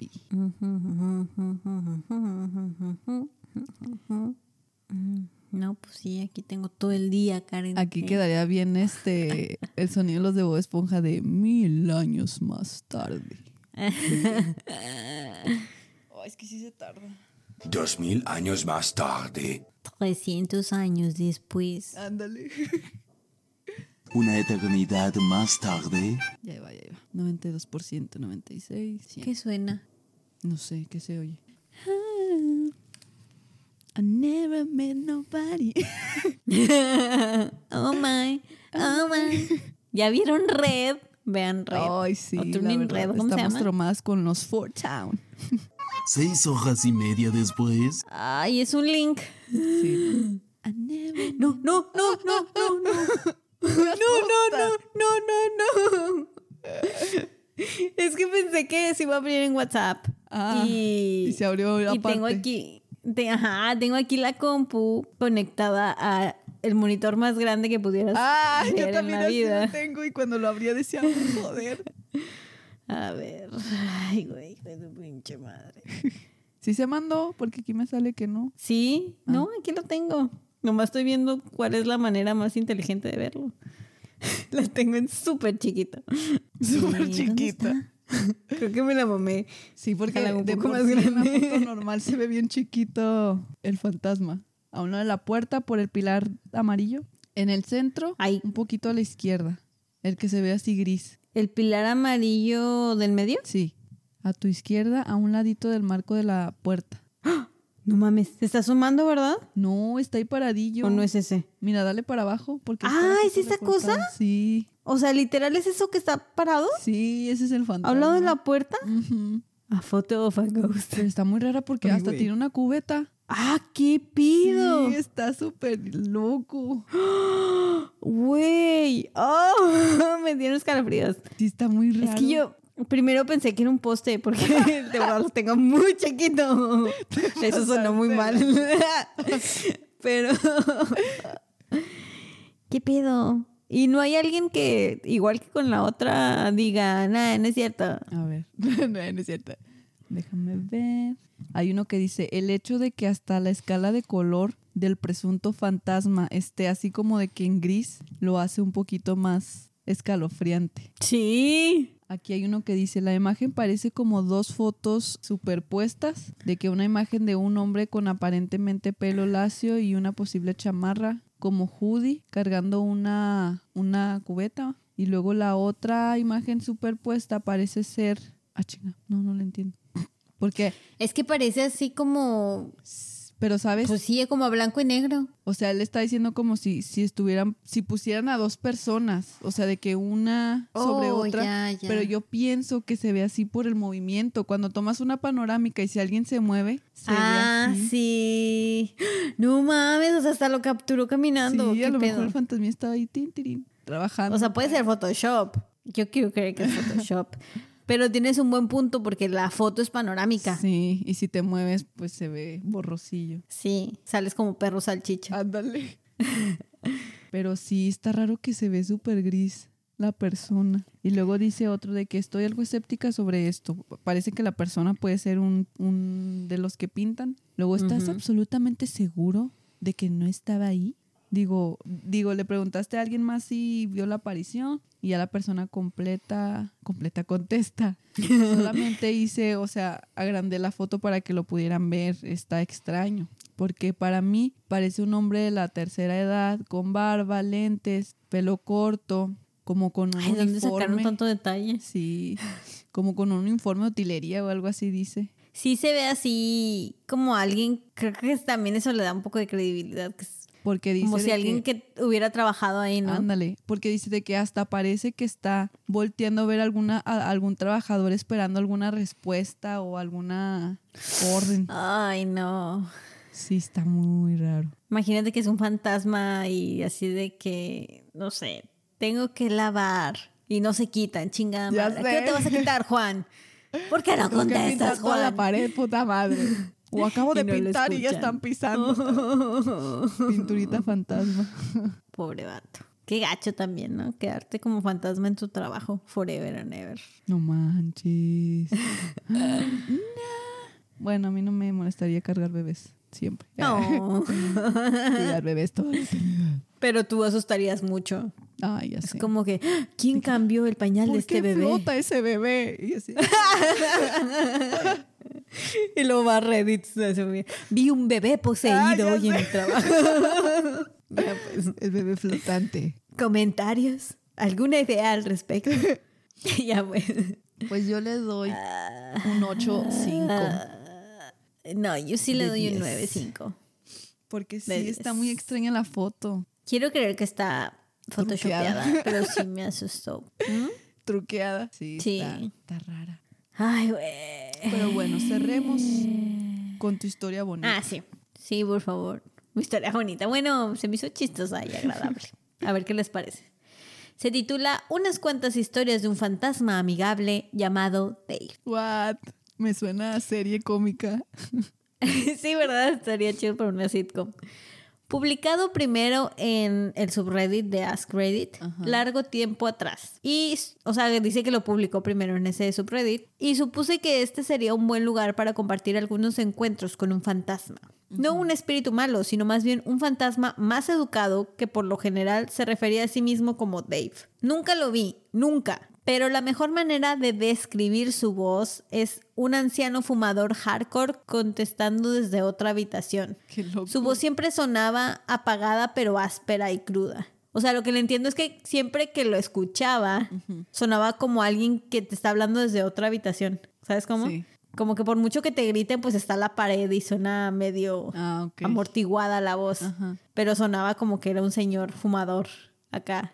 S1: No, pues sí, aquí tengo todo el día, Karen.
S2: Aquí quedaría bien este el sonido de los de Bob Esponja de mil años más tarde. Es que sí se tarda.
S3: Dos mil años más tarde.
S1: 300 años después.
S2: Ándale.
S4: Una eternidad más tarde.
S2: Ya va, ya va. 92%, 96%. 100.
S1: ¿Qué suena?
S2: No sé, ¿qué se oye? I never met nobody.
S1: Oh my, oh my. ¿Ya vieron Red? Vean Red.
S2: Ay, sí.
S1: O
S2: la verdad,
S1: Red, ¿cómo se
S2: Estamos
S1: llama?
S2: traumadas con los Four Town.
S4: Seis horas y media después.
S1: Ay, es un link.
S2: Sí.
S1: No, no, no, no, no, no. No, no, no, no, no, no. Es que pensé que se iba a abrir en WhatsApp.
S2: Ah,
S1: y,
S2: y se abrió
S1: Y tengo aquí, te- ajá, tengo aquí la compu conectada a el monitor más grande que pudieras
S2: Ah, yo también así lo tengo y cuando lo abría decía, joder.
S1: A ver, ay, güey, de pinche madre.
S2: Sí se mandó, porque aquí me sale que no.
S1: Sí,
S2: Ah.
S1: no, aquí lo tengo. Nomás estoy viendo cuál es la manera más inteligente de verlo. la tengo en súper chiquito.
S2: Súper
S1: Sí, ¿dónde
S2: chiquita.
S1: Creo que me la mamé.
S2: Sí, porque
S1: un
S2: de
S1: poco más
S2: una
S1: grande.
S2: foto normal se ve bien chiquito el fantasma. A uno de la puerta por el pilar amarillo. En el centro,
S1: Ahí.
S2: un poquito a la izquierda. El que se ve así gris.
S1: ¿El pilar amarillo del medio?
S2: Sí. A tu izquierda, a un ladito del marco de la puerta.
S1: No mames, se está sumando, ¿verdad?
S2: No, está ahí paradillo.
S1: ¿O no es ese?
S2: Mira, dale para abajo. Porque está
S1: Ah, ¿es
S2: foto
S1: esa cosa?
S2: Sí.
S1: O sea, literal es eso que está parado
S2: Sí, ese es el fantasma.
S1: al lado de la puerta. A photo of a ghost.
S2: Pero está muy rara porque
S1: Ay,
S2: hasta tiene una cubeta.
S1: Ah, qué pido.
S2: Sí, está súper loco.
S1: Güey. Oh, me dieron escalofríos.
S2: Sí, está muy raro.
S1: Es que yo primero pensé que era un poste porque de verdad lo tengo muy chiquito. Eso sonó muy mal. Pero ¿Qué pedo? Y no hay alguien que igual que con la otra diga, "Nah, no es cierto."
S2: A ver, no, no es cierto. Déjame ver. Hay uno que dice, el hecho de que hasta la escala de color del presunto fantasma esté así como de que en gris, lo hace un poquito más escalofriante.
S1: Sí.
S2: Aquí hay uno que dice, la imagen parece como dos fotos superpuestas, de que una imagen de un hombre con aparentemente pelo lacio y una posible chamarra, como hoodie, cargando una, una cubeta. Y luego la otra imagen superpuesta parece ser... Ah, chinga, no, no la entiendo. Porque,
S1: Es que parece así como
S2: pero sabes,
S1: pues sí, como a blanco y negro.
S2: o sea, él está diciendo como si, si estuvieran, si pusieran a dos personas, o sea, de que una sobre
S1: Oh,
S2: otra,
S1: ya, ya.
S2: pero yo pienso que se ve así por el movimiento. Cuando tomas una panorámica y si alguien se mueve, se
S1: ah,
S2: ve así.
S1: sí. No mames, o sea, hasta lo capturó caminando.
S2: Sí,
S1: ¿Qué
S2: a lo
S1: pedo?
S2: mejor el fantasma estaba ahí tin, trabajando.
S1: O sea, puede ser Photoshop. Yo quiero creer que es Photoshop. Pero tienes un buen punto porque la foto es panorámica. Sí,
S2: Sí, y si te mueves, pues se ve borrosillo.
S1: sales como perro salchicha.
S2: Ándale. Pero sí, está raro que se ve súper gris la persona. Y luego dice otro de que estoy algo escéptica sobre esto. Parece que la persona puede ser un, un de los que pintan. Luego, ¿estás absolutamente seguro de que no estaba ahí? Digo, digo, le preguntaste a alguien más si vio la aparición y ya la persona completa, completa contesta. Solamente hice, o sea, agrandé la foto para que lo pudieran ver. Está extraño. Porque para mí parece un hombre de la tercera edad, con barba, lentes, pelo corto, como con un
S1: Ay, ¿dónde sacaron
S2: uniforme.
S1: tanto detalle?
S2: Sí, como con un uniforme de utilería o algo así dice.
S1: Sí se ve así como alguien, creo que también eso le da un poco de credibilidad. que
S2: Porque dice
S1: como si alguien que, hubiera trabajado ahí, ¿no?
S2: Ándale, porque dice de que hasta parece que está volteando a ver alguna, a algún trabajador esperando alguna respuesta o alguna orden.
S1: Ay, no.
S2: Sí, está muy raro.
S1: Imagínate que es un fantasma y así de que, no sé, tengo que lavar y no se quitan, chingada madre. ¿A ¿Qué te vas a quitar, Juan? ¿Por qué no
S2: que
S1: contestas,
S2: toda la
S1: Juan?
S2: pared, puta madre. O acabo
S1: Y
S2: de
S1: no
S2: pintar y ya están pisando. Pinturita fantasma.
S1: Pobre vato. Qué gacho también, ¿no? Quedarte como fantasma en tu trabajo forever and ever.
S2: No manches. No. Bueno, a mí no me molestaría cargar bebés. Siempre.
S1: No.
S2: Cuidar bebés todo. el día.
S1: Pero tú asustarías mucho.
S2: Ay, ya
S1: Es
S2: sé.
S1: como que, ¡Ah! ¿quién cambió el pañal de
S2: ¿Por
S1: este
S2: qué
S1: bebé?
S2: flota ese bebé? Y así.
S1: Y luego va a Reddit. Vi un bebé
S2: Ah,
S1: poseído
S2: ya
S1: hoy en el trabajo. Ya, pues.
S2: El bebé flotante.
S1: ¿Comentarios? ¿Alguna idea al respecto? ya, pues.
S2: Pues yo le doy un 8-5.
S1: No, yo sí le doy un
S2: 10.
S1: 9.5.
S2: Porque sí,
S1: De
S2: está
S1: 10.
S2: muy extraña la foto.
S1: Quiero creer que está photoshopeada,
S2: Truqueada.
S1: pero sí me asustó. ¿Mm?
S2: Truqueada. Sí,
S1: Sí.
S2: Está, está rara.
S1: Ay, güey.
S2: Pero bueno, cerremos con tu historia bonita.
S1: Ah, sí. Sí, por favor. Mi historia bonita. Bueno, se me hizo chistosa y agradable. A ver qué les parece. Se titula Unas cuantas historias de un fantasma amigable llamado Dave.
S2: What? Me suena a serie cómica.
S1: sí, ¿verdad? Estaría chido para una sitcom. Publicado primero en el subreddit de Ask Reddit, largo tiempo atrás. Y, o sea, dice que lo publicó primero en ese subreddit. Y supuse que este sería un buen lugar para compartir algunos encuentros con un fantasma. No un espíritu malo, sino más bien un fantasma más educado que por lo general se refería a sí mismo como Dave. Nunca lo vi, nunca. Pero la mejor manera de describir su voz es un anciano fumador hardcore contestando desde otra habitación.
S2: Qué loco.
S1: Su voz siempre sonaba apagada pero áspera y cruda. O sea, lo que le entiendo es que siempre que lo escuchaba, sonaba como alguien que te está hablando desde otra habitación. ¿Sabes cómo?
S2: Sí.
S1: Como que por mucho que te griten, pues está la pared y suena medio
S2: Ah,
S1: amortiguada la voz. Pero sonaba como que era un señor fumador acá.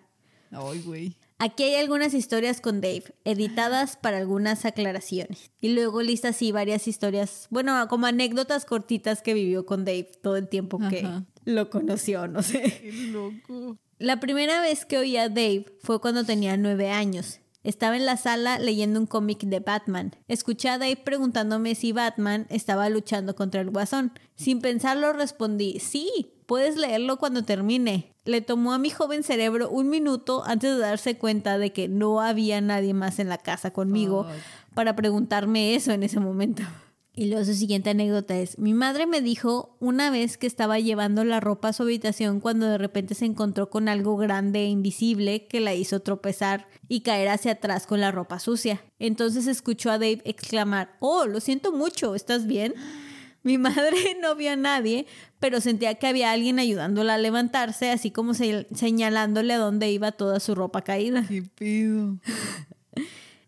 S2: Ay, güey.
S1: Aquí hay algunas historias con Dave, editadas para algunas aclaraciones. Y luego lista así varias historias, bueno, como anécdotas cortitas que vivió con Dave todo el tiempo que
S2: Ajá.
S1: lo conoció, no sé.
S2: Qué loco.
S1: La primera vez que oí a Dave fue cuando tenía nueve años. Estaba en la sala leyendo un cómic de Batman. Escuché a Dave preguntándome si Batman estaba luchando contra el guasón. Sin pensarlo respondí, sí, puedes leerlo cuando termine. Le tomó a mi joven cerebro un minuto antes de darse cuenta de que no había nadie más en la casa conmigo para preguntarme eso en ese momento. Y luego su siguiente anécdota es, mi madre me dijo una vez que estaba llevando la ropa a su habitación cuando de repente se encontró con algo grande e invisible que la hizo tropezar y caer hacia atrás con la ropa sucia. Entonces escuchó a Dave exclamar, oh, lo siento mucho, ¿estás bien? Mi madre no vio a nadie, pero sentía que había alguien ayudándola a levantarse, así como se- señalándole a dónde iba toda su ropa caída.
S2: ¿Qué pido?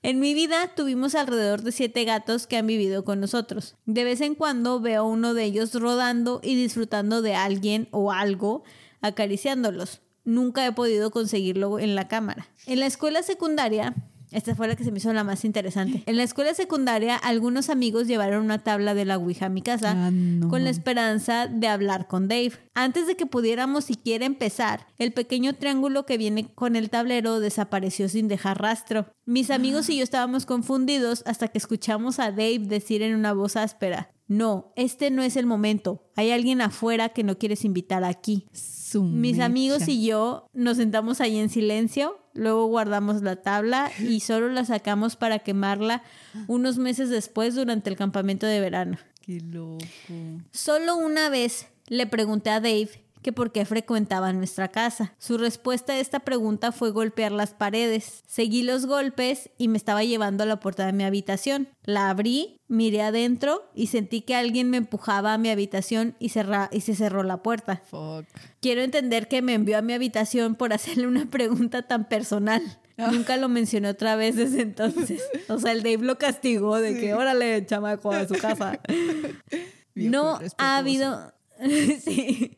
S1: En mi vida tuvimos alrededor de siete gatos que han vivido con nosotros. De vez en cuando veo a uno de ellos rodando y disfrutando de alguien o algo acariciándolos. Nunca he podido conseguirlo en la cámara. En la escuela secundaria, esta fue la que se me hizo la más interesante. En la escuela secundaria, algunos amigos llevaron una tabla de la Ouija a mi casa
S2: Ah, no.
S1: con la esperanza de hablar con Dave. Antes de que pudiéramos siquiera empezar, el pequeño triángulo que viene con el tablero desapareció sin dejar rastro. Mis amigos y yo estábamos confundidos hasta que escuchamos a Dave decir en una voz áspera, no, este no es el momento. Hay alguien afuera que no quieres invitar aquí. Mis amigos y yo nos sentamos ahí en silencio, luego guardamos la tabla y solo la sacamos para quemarla unos meses después durante el campamento de verano.
S2: Qué loco.
S1: Solo una vez le pregunté a Dave que por qué frecuentaba nuestra casa. Su respuesta a esta pregunta fue golpear las paredes. Seguí los golpes y me estaba llevando a la puerta de mi habitación. La abrí, miré adentro y sentí que alguien me empujaba a mi habitación y, cerra- y se cerró la puerta.
S2: Fuck.
S1: Quiero entender que me envió a mi habitación por hacerle una pregunta tan personal. Nunca lo mencioné otra vez desde entonces. O sea, el Dave lo castigó de que órale, chamaco, a su casa. No ha habido. sí.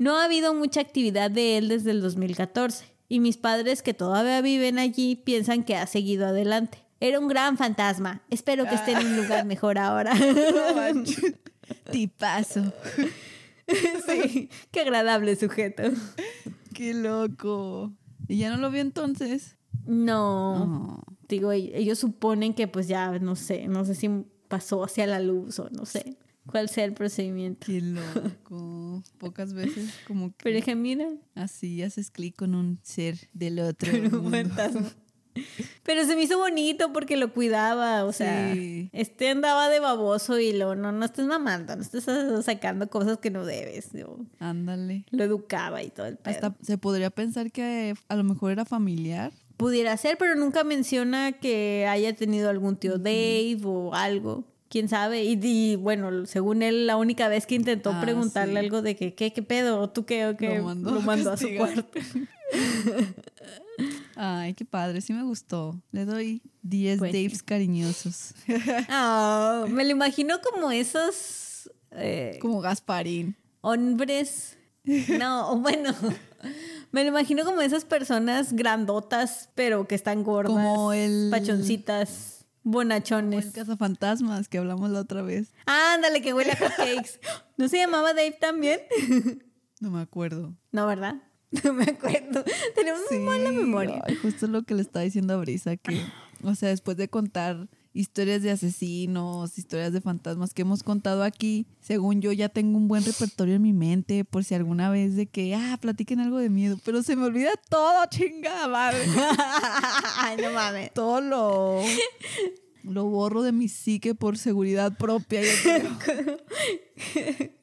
S1: No ha habido mucha actividad de él desde el 2014. Y mis padres, que todavía viven allí, piensan que ha seguido adelante. Era un gran fantasma. Espero que esté en un lugar mejor ahora.
S2: No. Tipazo.
S1: sí, qué agradable sujeto.
S2: Qué loco. ¿Y ya no lo vi entonces?
S1: No.
S2: No.
S1: Digo, e- ellos suponen que pues ya, no sé, no sé si pasó hacia la luz o no sé cuál sea el procedimiento.
S2: Qué loco. Pocas veces como que
S1: Pero dije, mira,
S2: así haces clic con un ser del otro
S1: un fantasma. Pero se me hizo bonito porque lo cuidaba, o sea,
S2: Sí.
S1: este andaba de baboso y lo, no, no estés mamando, no estés sacando cosas que no debes. yo
S2: Ándale.
S1: lo educaba y todo el pedo.
S2: Hasta se podría pensar que a lo mejor era familiar.
S1: Pudiera ser, pero nunca menciona que haya tenido algún tío Dave o algo. Quién sabe. Y, y, bueno, según él, la única vez que intentó
S2: Ah,
S1: preguntarle
S2: sí.
S1: algo de que, ¿qué, qué pedo? ¿O tú qué? ¿O qué?
S2: Lo mandó a
S1: a su cuarto.
S2: Ay, qué padre, sí me gustó. Le doy 10
S1: Pues.
S2: Daves cariñosos.
S1: Ah, me lo imagino como esos eh,
S2: Como Gasparín.
S1: hombres. No, bueno. Me lo imagino como esas personas grandotas, pero que están gordas.
S2: Como el-
S1: Pachoncitas,
S2: Como
S1: bonachones.
S2: el cazafantasmas que hablamos la otra vez.
S1: Ándale, que huele a hotcakes. ¿No se llamaba Dave también?
S2: No me acuerdo.
S1: No, ¿verdad? No me acuerdo. Tenemos muy mala memoria.
S2: Ay, justo lo que le estaba diciendo a Brisa, que, o sea, después de contar historias de asesinos, historias de fantasmas que hemos contado aquí, según yo ya tengo un buen repertorio en mi mente, por si alguna vez de que, ah, platiquen algo de miedo, pero se me olvida todo, chingada madre.
S1: Ay, no mames.
S2: Todo lo, lo borro de mi psique por seguridad propia. yo.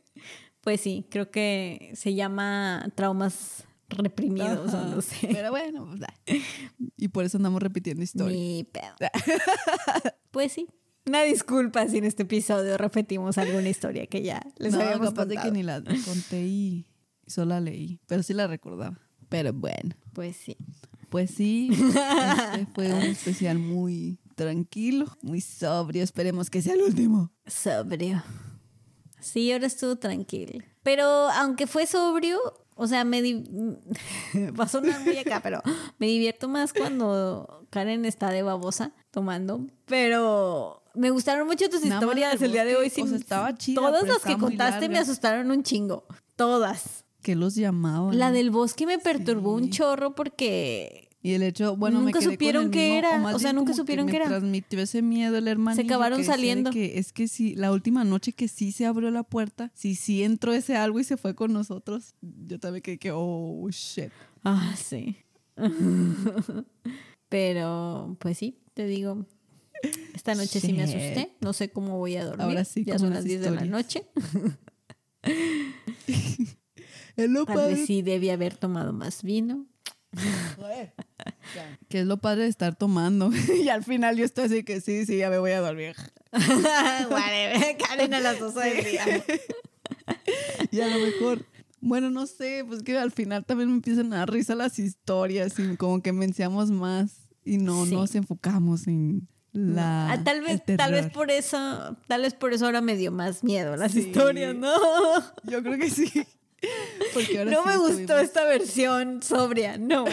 S1: Pues sí, creo que se llama traumas reprimidos o no sé.
S2: Pero bueno, pues, ah. y por eso andamos repitiendo historias.
S1: Ni pedo. Pues sí. Una disculpa si en este episodio repetimos alguna historia que ya les
S2: no,
S1: habíamos
S2: capaz de
S1: contado.
S2: que ni la conté y solo la leí, pero sí la recordaba. Pero bueno,
S1: Pues sí.
S2: pues sí, este fue un especial muy tranquilo, muy sobrio. Esperemos que sea el último.
S1: Sobrio. Sí, ahora estuvo tranquilo. Pero aunque fue sobrio, o sea, me di- va a sonar muy acá, pero me divierto más cuando Karen está de babosa tomando. Pero me gustaron mucho tus
S2: Nada
S1: historias el día de hoy.
S2: o
S1: sí.
S2: sea, estaba chida,
S1: Todas las que contaste me asustaron un chingo. Todas.
S2: Que los llamaban.
S1: La del bosque me perturbó un chorro porque
S2: Y el hecho, bueno, me
S1: Nunca
S2: quedé con
S1: supieron
S2: el
S1: qué
S2: mismo-
S1: era,
S2: más
S1: o sea,
S2: bien
S1: nunca
S2: como
S1: supieron
S2: que
S1: qué
S2: me
S1: era.
S2: transmitió ese miedo el hermano.
S1: acabaron saliendo.
S2: Que es que sí, la última noche que sí se abrió la puerta, sí, sí entró ese algo y se fue con nosotros. Yo también quedé que, oh, shit.
S1: Ah, sí. Pero, pues sí, te digo. Esta noche sí me asusté. No sé cómo voy a dormir.
S2: Ahora sí,
S1: ya son
S2: las
S1: las 10 de la noche. Tal vez sí debí haber tomado más vino.
S2: Que es lo padre de estar tomando. y al final yo estoy así que sí, sí, ya me voy a dormir.
S1: Karen a las 12 del día.
S2: Y a lo mejor, bueno, no sé, pues que al final también me empiezan a dar risa las historias y como que mencionamos más y no
S1: Sí.
S2: nos enfocamos en la.
S1: Ah, tal vez,
S2: el
S1: tal vez por eso, tal vez por eso ahora me dio más miedo las
S2: Sí.
S1: historias, ¿no?
S2: Yo creo que sí. Porque ahora
S1: No
S2: sí
S1: me gustó esta versión sobria, no.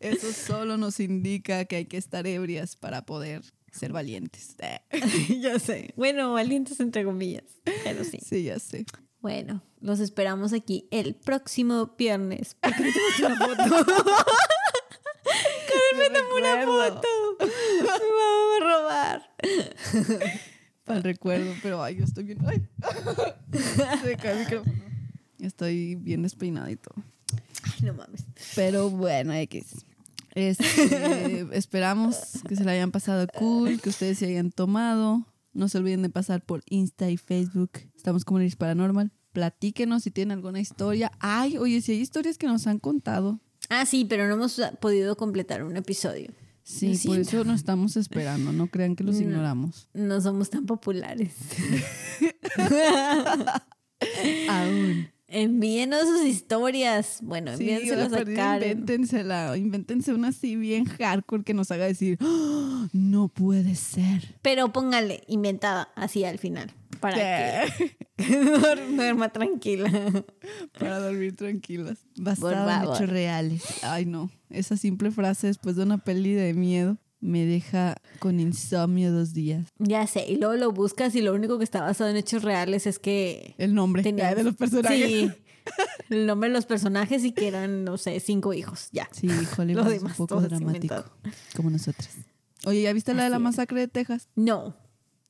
S2: Eso solo nos indica que hay que estar ebrias para poder ser valientes.
S1: ya sé. Bueno, valientes entre comillas, pero sí.
S2: Sí, ya sé.
S1: Bueno, los esperamos aquí el próximo viernes. Me tomaste una foto. Karen me tomó una foto. Me va a robar.
S2: Para el recuerdo, pero ay, yo estoy bien. Ay. Se cae el micrófono. Estoy bien despeinada y todo.
S1: Ay, no mames.
S2: Pero bueno, X. Este, esperamos que se la hayan pasado cool, que ustedes se hayan tomado. No se olviden de pasar por Insta y Facebook. Estamos como Iris Paranormal. Platíquenos si tienen alguna historia. Ay, oye, si hay historias que nos han contado.
S1: Ah, sí, pero no hemos podido completar un episodio.
S2: Sí, por eso nos estamos esperando. No crean que los
S1: No.
S2: ignoramos.
S1: No somos tan populares.
S2: Aún.
S1: Envíenos sus historias. Bueno,
S2: Sí,
S1: envíenselas
S2: de
S1: a Karen.
S2: invéntensela. Invéntense una así bien hardcore que nos haga decir, "Ah, no puede ser.
S1: Pero póngale inventada así al final. Para
S2: ¿Qué?
S1: que duerma tranquila.
S2: Para dormir tranquilas. Basado en hechos reales. Ay, no. Esa simple frase después de una peli de miedo me deja con insomnio dos días.
S1: Ya sé, y luego lo buscas y lo único que está basado en hechos reales es que
S2: El nombre
S1: tenía-
S2: de los personajes.
S1: Sí, el nombre de los personajes y que eran, no sé, cinco hijos, ya.
S2: Sí, Hollywood
S1: Lo
S2: es un poco dramático.
S1: inventado.
S2: Como nosotras. Oye, ¿ya viste la de la masacre de Texas?
S1: No,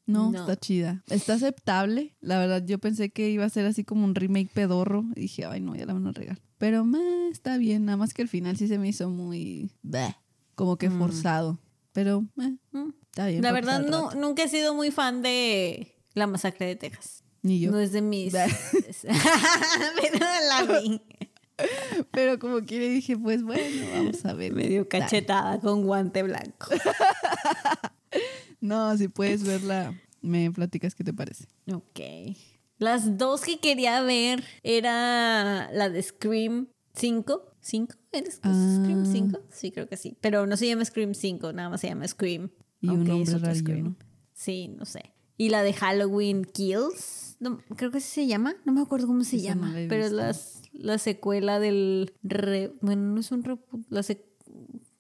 S2: No,
S1: No.
S2: está chida. Está aceptable. La verdad, yo pensé que iba a ser así como un remake pedorro. Y dije, ay, no, ya la van a regar. Pero meh, está bien. Nada más que el final sí se me hizo muy. bleh, como que forzado. Pero meh,
S1: Mm.
S2: está bien.
S1: la verdad no, nunca he sido muy fan de la masacre de Texas.
S2: Ni yo.
S1: No es de mis... Pero la vi.
S2: Pero como quiere dije, pues bueno, vamos a ver.
S1: Medio
S2: Dale.
S1: cachetada con guante blanco.
S2: No, si puedes verla, me platicas qué te parece.
S1: Ok. Las dos que quería ver era la de Scream 5. ¿5? ¿Eres
S2: Ah.
S1: Scream 5? Sí, creo que sí. Pero no se llama Scream 5, nada más se llama Scream.
S2: Y un
S1: aunque es
S2: nombre rarillo,
S1: Scream.
S2: ¿no?
S1: Sí, no sé. Y la de Halloween Kills. No, creo que así se llama. No me acuerdo cómo se
S2: Esa
S1: llama. pero es la secuela del... re- bueno, no es un... la sec-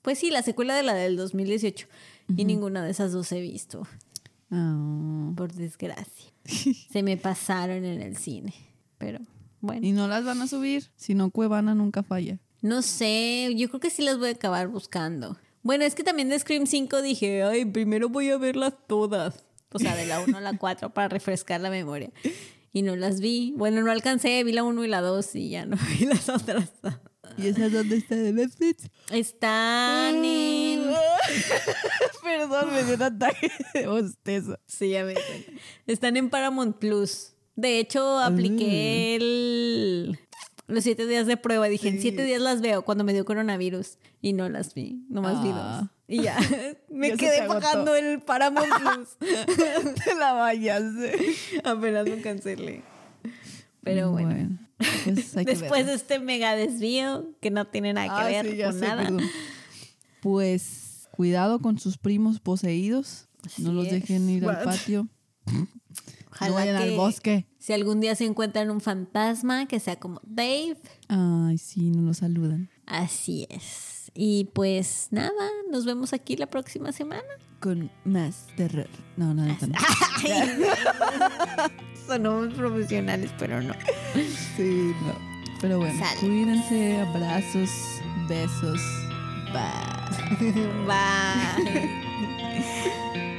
S1: pues sí, la secuela de la del 2018. Y ninguna de esas dos he visto.
S2: Ah.
S1: Por desgracia. Se me pasaron en el cine. Pero bueno.
S2: Y no las van a subir. Si no, Cuevana nunca falla.
S1: No sé, yo creo que sí las voy a acabar buscando. Bueno, es que también de Scream 5 dije, ay, primero voy a verlas todas. O sea, de la 1 a la 4 para refrescar la memoria. Y no las vi. Bueno, no alcancé, vi la 1 y la 2 y ya no vi las otras.
S2: ¿Y esa dónde está de Netflix?
S1: Están en...
S2: Perdón, me dio un ataque de bostezo.
S1: Sí, ya me. Están en Paramount Plus. De hecho, apliqué el... los siete días de prueba. Dije, en siete días las veo cuando me dio coronavirus. Y no las vi. Nomás vi dos.
S2: Ah.
S1: Y ya. Me
S2: Ya
S1: quedé pagando el Paramount Plus.
S2: Te la vayas.
S1: Apenas lo cancelé. Pero bueno.
S2: pues
S1: Después de este mega desvío que no tiene nada que
S2: Ah,
S1: ver
S2: sí,
S1: con
S2: sé,
S1: nada.
S2: perdón. Pues cuidado con sus primos poseídos.
S1: Así
S2: no los dejen ir al patio.
S1: Ojalá
S2: no vayan al
S1: que
S2: bosque.
S1: Si algún día se encuentran un fantasma, que sea como Dave.
S2: Ay, sí, no los saludan.
S1: Así es. Y pues nada, nos vemos aquí la próxima semana.
S2: Con más terror. No, no, no. no.
S1: Sonamos profesionales, pero no.
S2: Sí, no. Pero bueno,
S1: Sale.
S2: cuídense, abrazos, besos. Bye.
S1: Bye.